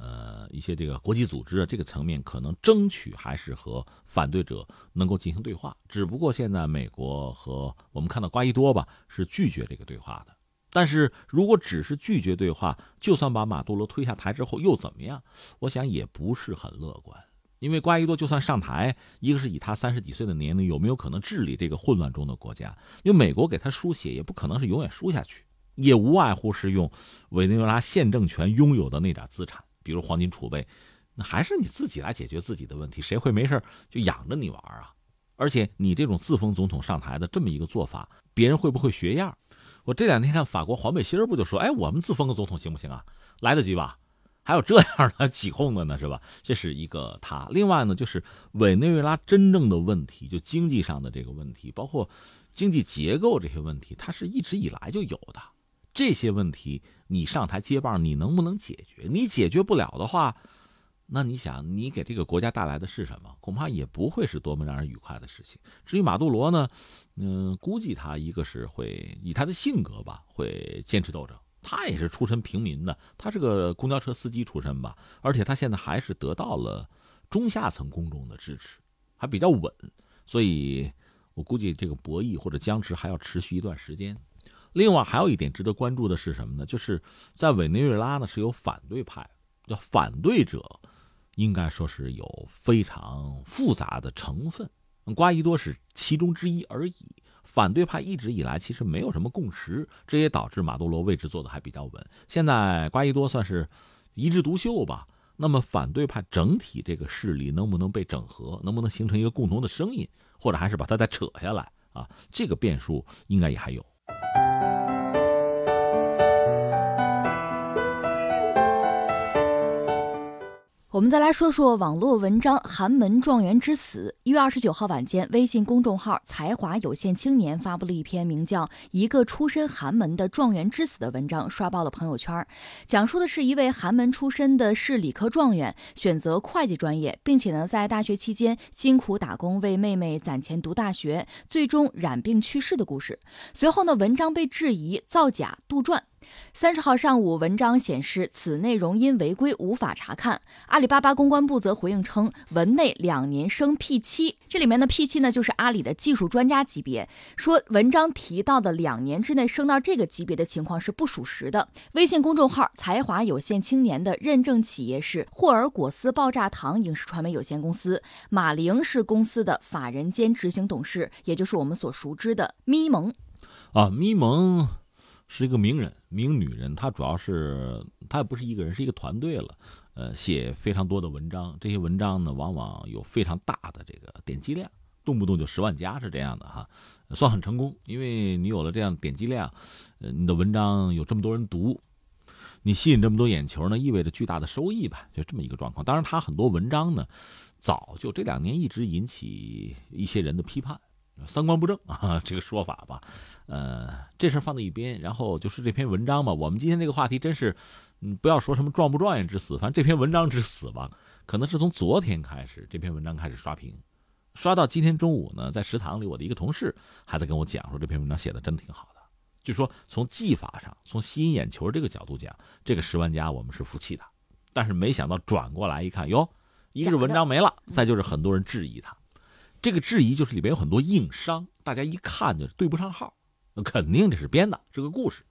呃，一些这个国际组织啊，这个层面可能争取还是和反对者能够进行对话。只不过现在美国和我们看到瓜伊多吧，是拒绝这个对话的。但是如果只是拒绝对话，就算把马杜罗推下台之后又怎么样？我想也不是很乐观。因为瓜伊多就算上台，一个是以他三十几岁的年龄有没有可能治理这个混乱中的国家？因为美国给他输血也不可能是永远输下去，也无外乎是用委内瑞拉现政权拥有的那点资产。比如黄金储备，那还是你自己来解决自己的问题，谁会没事就养着你玩啊？而且你这种自封总统上台的这么一个做法，别人会不会学样？我这两天看法国黄背心儿不就说，哎，我们自封个总统行不行啊？来得及吧？还有这样的起哄的呢，是吧？这是一个他。另外呢，就是委内瑞拉真正的问题，就经济上的这个问题，包括经济结构这些问题，它是一直以来就有的。这些问题，你上台接棒，你能不能解决？你解决不了的话，那你想，你给这个国家带来的是什么？恐怕也不会是多么让人愉快的事情。至于马杜罗呢，嗯，估计他一个是会以他的性格吧，会坚持斗争。他也是出身平民的，他是个公交车司机出身吧，而且他现在还是得到了中下层公众的支持，还比较稳。所以我估计这个博弈或者僵持还要持续一段时间。另外还有一点值得关注的是什么呢？就是在委内瑞拉呢是有反对派，叫反对者，应该说是有非常复杂的成分。瓜伊多是其中之一而已。反对派一直以来其实没有什么共识，这也导致马杜罗位置坐的还比较稳。现在瓜伊多算是一枝独秀吧。那么反对派整体这个势力能不能被整合，能不能形成一个共同的声音，或者还是把它再扯下来啊？这个变数应该也还有。我们再来说说网络文章《寒门状元之死》。一月二十九号晚间，微信公众号“才华有限青年”发布了一篇名叫《一个出身寒门的状元之死》的文章，刷爆了朋友圈。讲述的是一位寒门出身的市理科状元，选择会计专业，并且呢，在大学期间辛苦打工，为妹妹攒钱读大学，最终染病去世的故事。随后呢，文章被质疑造假、杜撰。三十号上午，文章显示此内容因违规无法查看。阿里巴巴公关部则回应称，文内两年升 P 七，这里面的 P 七呢就是阿里的技术专家级别。说文章提到的两年之内升到这个级别的情况是不属实的。微信公众号“才华有限青年”的认证企业是霍尔果斯爆炸糖影视传媒有限公司，马玲是公司的法人兼执行董事，也就是我们所熟知的咪蒙。啊，咪蒙。是一个名人，名女人，她主要是她也不是一个人，是一个团队了，呃，写非常多的文章，这些文章呢，往往有非常大的这个点击量，动不动就十万加是这样的哈，算很成功，因为你有了这样点击量，呃，你的文章有这么多人读，你吸引这么多眼球呢，意味着巨大的收益吧，就这么一个状况。当然，他很多文章呢，早就这两年一直引起一些人的批判，三观不正 啊这个说法吧，呃，这事放在一边，然后就是这篇文章嘛，我们今天这个话题真是，嗯，不要说什么状不状元之死，反正这篇文章之死吧，可能是从昨天开始，这篇文章开始刷屏。刷到今天中午呢，在食堂里，我的一个同事还在跟我讲说这篇文章写的真挺好的，就说从技法上，从吸引眼球这个角度讲，这个十万加我们是服气的。但是没想到转过来一看，哟，一个是文章没了，再就是很多人质疑他。这个质疑就是里边有很多硬伤，大家一看就对不上号，肯定这是编的，是个故事。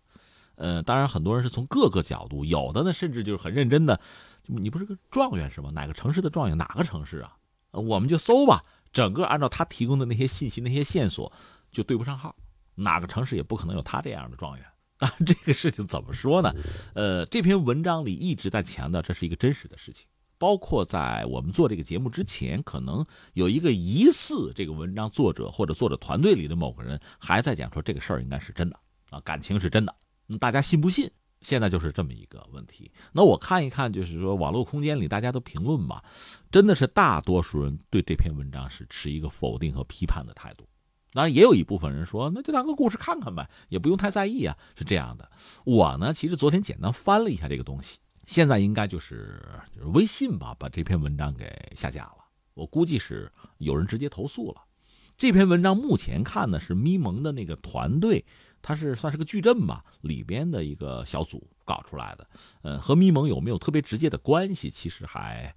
呃，当然很多人是从各个角度，有的呢甚至就是很认真的，你不是个状元是吗？哪个城市的状元？哪个城市啊？我们就搜吧。整个按照他提供的那些信息、那些线索，就对不上号。哪个城市也不可能有他这样的状元。当 然，这个事情怎么说呢？呃，这篇文章里一直在强调这是一个真实的事情。包括在我们做这个节目之前，可能有一个疑似这个文章作者或者作者团队里的某个人还在讲说这个事儿应该是真的啊，感情是真的。那大家信不信？现在就是这么一个问题。那我看一看，就是说网络空间里大家都评论吧，真的是大多数人对这篇文章是持一个否定和批判的态度。当然，也有一部分人说，那就当个故事看看呗，也不用太在意啊，是这样的。我呢，其实昨天简单翻了一下这个东西，现在应该就是就是微信吧，把这篇文章给下架了。我估计是有人直接投诉了。这篇文章目前看呢，是咪蒙的那个团队。它是算是个矩阵吧，里边的一个小组搞出来的，呃，和咪蒙有没有特别直接的关系，其实还，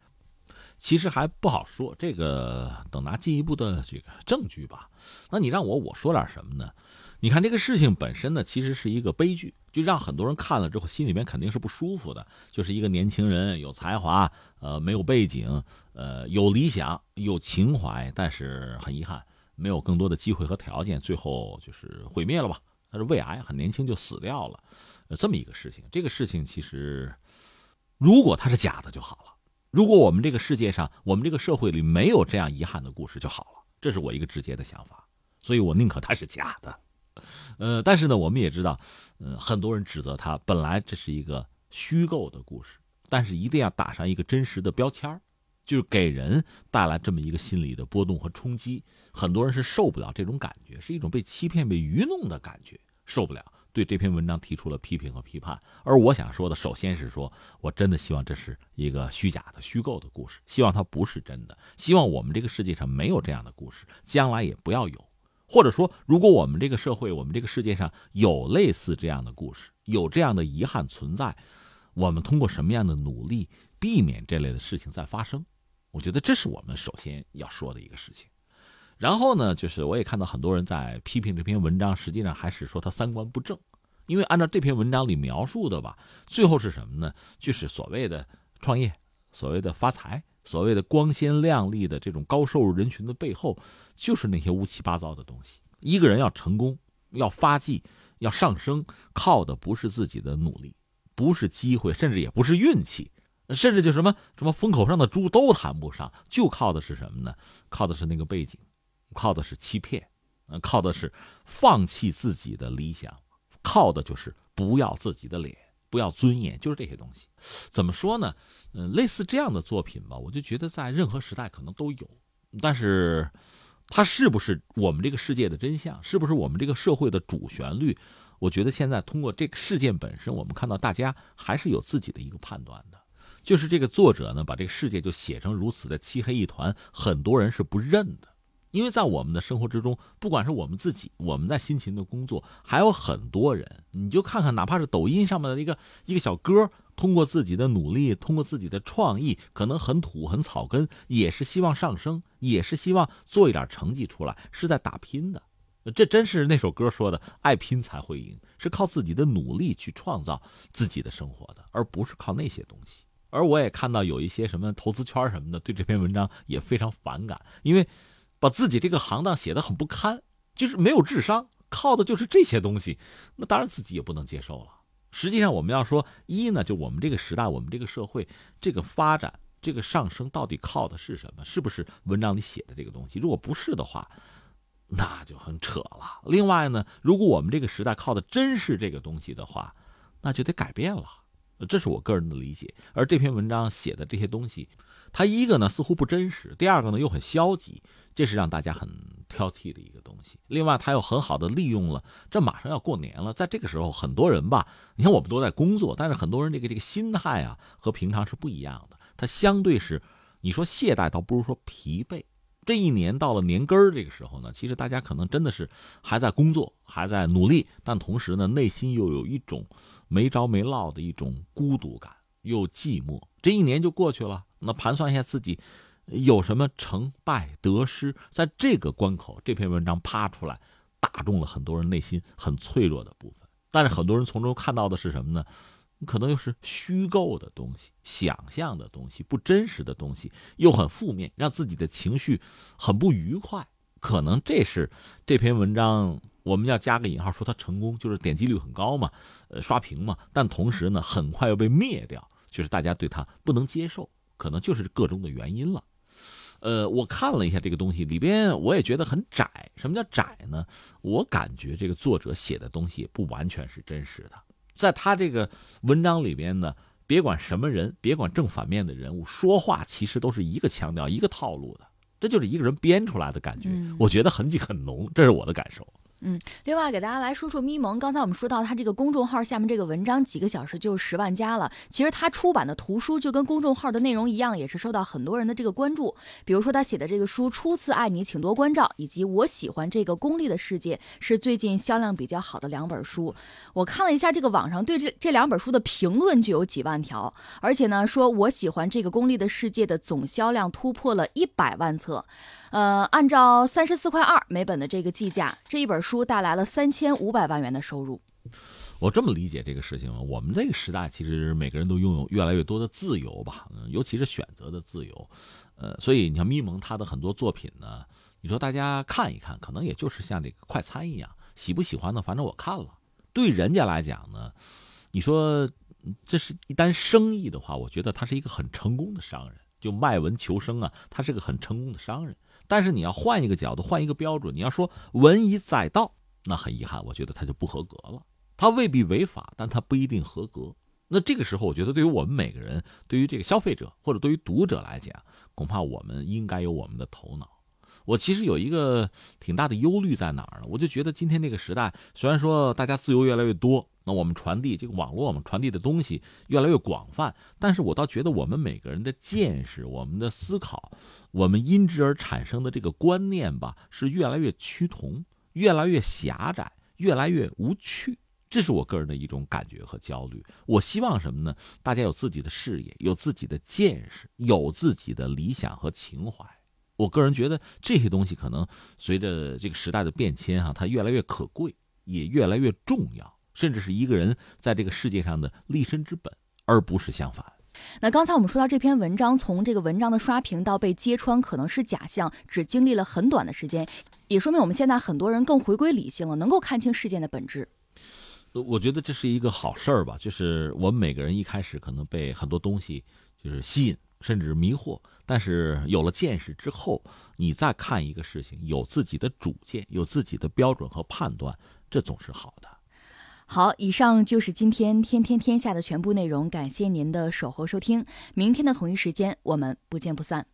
其实还不好说。这个等拿进一步的这个证据吧。那你让我我说点什么呢？你看这个事情本身呢，其实是一个悲剧，就让很多人看了之后心里面肯定是不舒服的。就是一个年轻人有才华，呃，没有背景，呃，有理想，有情怀，但是很遗憾，没有更多的机会和条件，最后就是毁灭了吧。他是胃癌，很年轻就死掉了，呃，这么一个事情。这个事情其实，如果它是假的就好了。如果我们这个世界上，我们这个社会里没有这样遗憾的故事就好了。这是我一个直接的想法，所以我宁可它是假的。呃，但是呢，我们也知道，嗯，很多人指责他本来这是一个虚构的故事，但是一定要打上一个真实的标签。就是给人带来这么一个心理的波动和冲击，很多人是受不了这种感觉，是一种被欺骗、被愚弄的感觉，受不了。对这篇文章提出了批评和批判。而我想说的，首先是说我真的希望这是一个虚假的、虚构的故事，希望它不是真的。希望我们这个世界上没有这样的故事，将来也不要有。或者说，如果我们这个社会、我们这个世界上有类似这样的故事，有这样的遗憾存在，我们通过什么样的努力避免这类的事情再发生？我觉得这是我们首先要说的一个事情，然后呢，就是我也看到很多人在批评这篇文章，实际上还是说他三观不正，因为按照这篇文章里描述的吧，最后是什么呢？就是所谓的创业，所谓的发财，所谓的光鲜亮丽的这种高收入人群的背后，就是那些乌七八糟的东西。一个人要成功，要发迹，要上升，靠的不是自己的努力，不是机会，甚至也不是运气。甚至就什么什么风口上的猪都谈不上，就靠的是什么呢？靠的是那个背景，靠的是欺骗，嗯，靠的是放弃自己的理想，靠的就是不要自己的脸，不要尊严，就是这些东西。怎么说呢？嗯，类似这样的作品吧，我就觉得在任何时代可能都有，但是它是不是我们这个世界的真相，是不是我们这个社会的主旋律？我觉得现在通过这个事件本身，我们看到大家还是有自己的一个判断的。就是这个作者呢，把这个世界就写成如此的漆黑一团，很多人是不认的。因为在我们的生活之中，不管是我们自己，我们在辛勤的工作，还有很多人，你就看看，哪怕是抖音上面的一个一个小哥，通过自己的努力，通过自己的创意，可能很土很草根，也是希望上升，也是希望做一点成绩出来，是在打拼的。这真是那首歌说的，爱拼才会赢，是靠自己的努力去创造自己的生活的，而不是靠那些东西。而我也看到有一些什么投资圈什么的，对这篇文章也非常反感，因为把自己这个行当写得很不堪，就是没有智商，靠的就是这些东西，那当然自己也不能接受了。实际上，我们要说一呢，就我们这个时代，我们这个社会这个发展，这个上升到底靠的是什么？是不是文章里写的这个东西？如果不是的话，那就很扯了。另外呢，如果我们这个时代靠的真是这个东西的话，那就得改变了。这是我个人的理解。而这篇文章写的这些东西，它一个呢似乎不真实，第二个呢又很消极，这是让大家很挑剔的一个东西。另外，它又很好的利用了这马上要过年了，在这个时候，很多人吧，你看我们都在工作，但是很多人这个这个心态啊和平常是不一样的。他相对是，你说懈怠，倒不如说疲惫。这一年到了年根儿这个时候呢，其实大家可能真的是还在工作，还在努力，但同时呢，内心又有一种没着没落的一种孤独感，又寂寞。这一年就过去了，那盘算一下自己有什么成败得失，在这个关口，这篇文章啪出来，打中了很多人内心很脆弱的部分。但是很多人从中看到的是什么呢？可能又是虚构的东西、想象的东西、不真实的东西，又很负面，让自己的情绪很不愉快。可能这是这篇文章我们要加个引号，说它成功，就是点击率很高嘛，呃，刷屏嘛。但同时呢，很快又被灭掉，就是大家对他不能接受，可能就是个中的原因了。呃，我看了一下这个东西里边，我也觉得很窄。什么叫窄呢？我感觉这个作者写的东西不完全是真实的。在他这个文章里边呢，别管什么人，别管正反面的人物说话，其实都是一个腔调、一个套路的，这就是一个人编出来的感觉。我觉得痕迹很浓，这是我的感受。嗯，另外给大家来说说咪蒙。刚才我们说到他这个公众号下面这个文章，几个小时就十万加了。其实他出版的图书就跟公众号的内容一样，也是受到很多人的这个关注。比如说他写的这个书《初次爱你，请多关照》，以及我喜欢这个功利的世界，是最近销量比较好的两本书。我看了一下这个网上对这这两本书的评论就有几万条，而且呢，说我喜欢这个功利的世界的总销量突破了一百万册。呃，按照三十四块二每本的这个计价，这一本书带来了三千五百万元的收入。我这么理解这个事情我们这个时代其实每个人都拥有越来越多的自由吧，尤其是选择的自由。呃，所以你像咪蒙他的很多作品呢，你说大家看一看，可能也就是像这个快餐一样，喜不喜欢呢？反正我看了，对人家来讲呢，你说这是一单生意的话，我觉得他是一个很成功的商人，就卖文求生啊，他是个很成功的商人。但是你要换一个角度，换一个标准，你要说文以载道，那很遗憾，我觉得他就不合格了。他未必违法，但他不一定合格。那这个时候，我觉得对于我们每个人，对于这个消费者或者对于读者来讲，恐怕我们应该有我们的头脑。我其实有一个挺大的忧虑在哪儿呢？我就觉得今天这个时代，虽然说大家自由越来越多，那我们传递这个网络，我们传递的东西越来越广泛，但是我倒觉得我们每个人的见识、我们的思考、我们因之而产生的这个观念吧，是越来越趋同、越来越狭窄、越来越无趣。这是我个人的一种感觉和焦虑。我希望什么呢？大家有自己的视野，有自己的见识，有自己的理想和情怀。我个人觉得这些东西可能随着这个时代的变迁，哈，它越来越可贵，也越来越重要，甚至是一个人在这个世界上的立身之本，而不是相反。那刚才我们说到这篇文章，从这个文章的刷屏到被揭穿可能是假象，只经历了很短的时间，也说明我们现在很多人更回归理性了，能够看清事件的本质。我觉得这是一个好事儿吧，就是我们每个人一开始可能被很多东西就是吸引。甚至迷惑，但是有了见识之后，你再看一个事情，有自己的主见，有自己的标准和判断，这总是好的。好，以上就是今天天天天下的全部内容，感谢您的守候收听，明天的同一时间我们不见不散。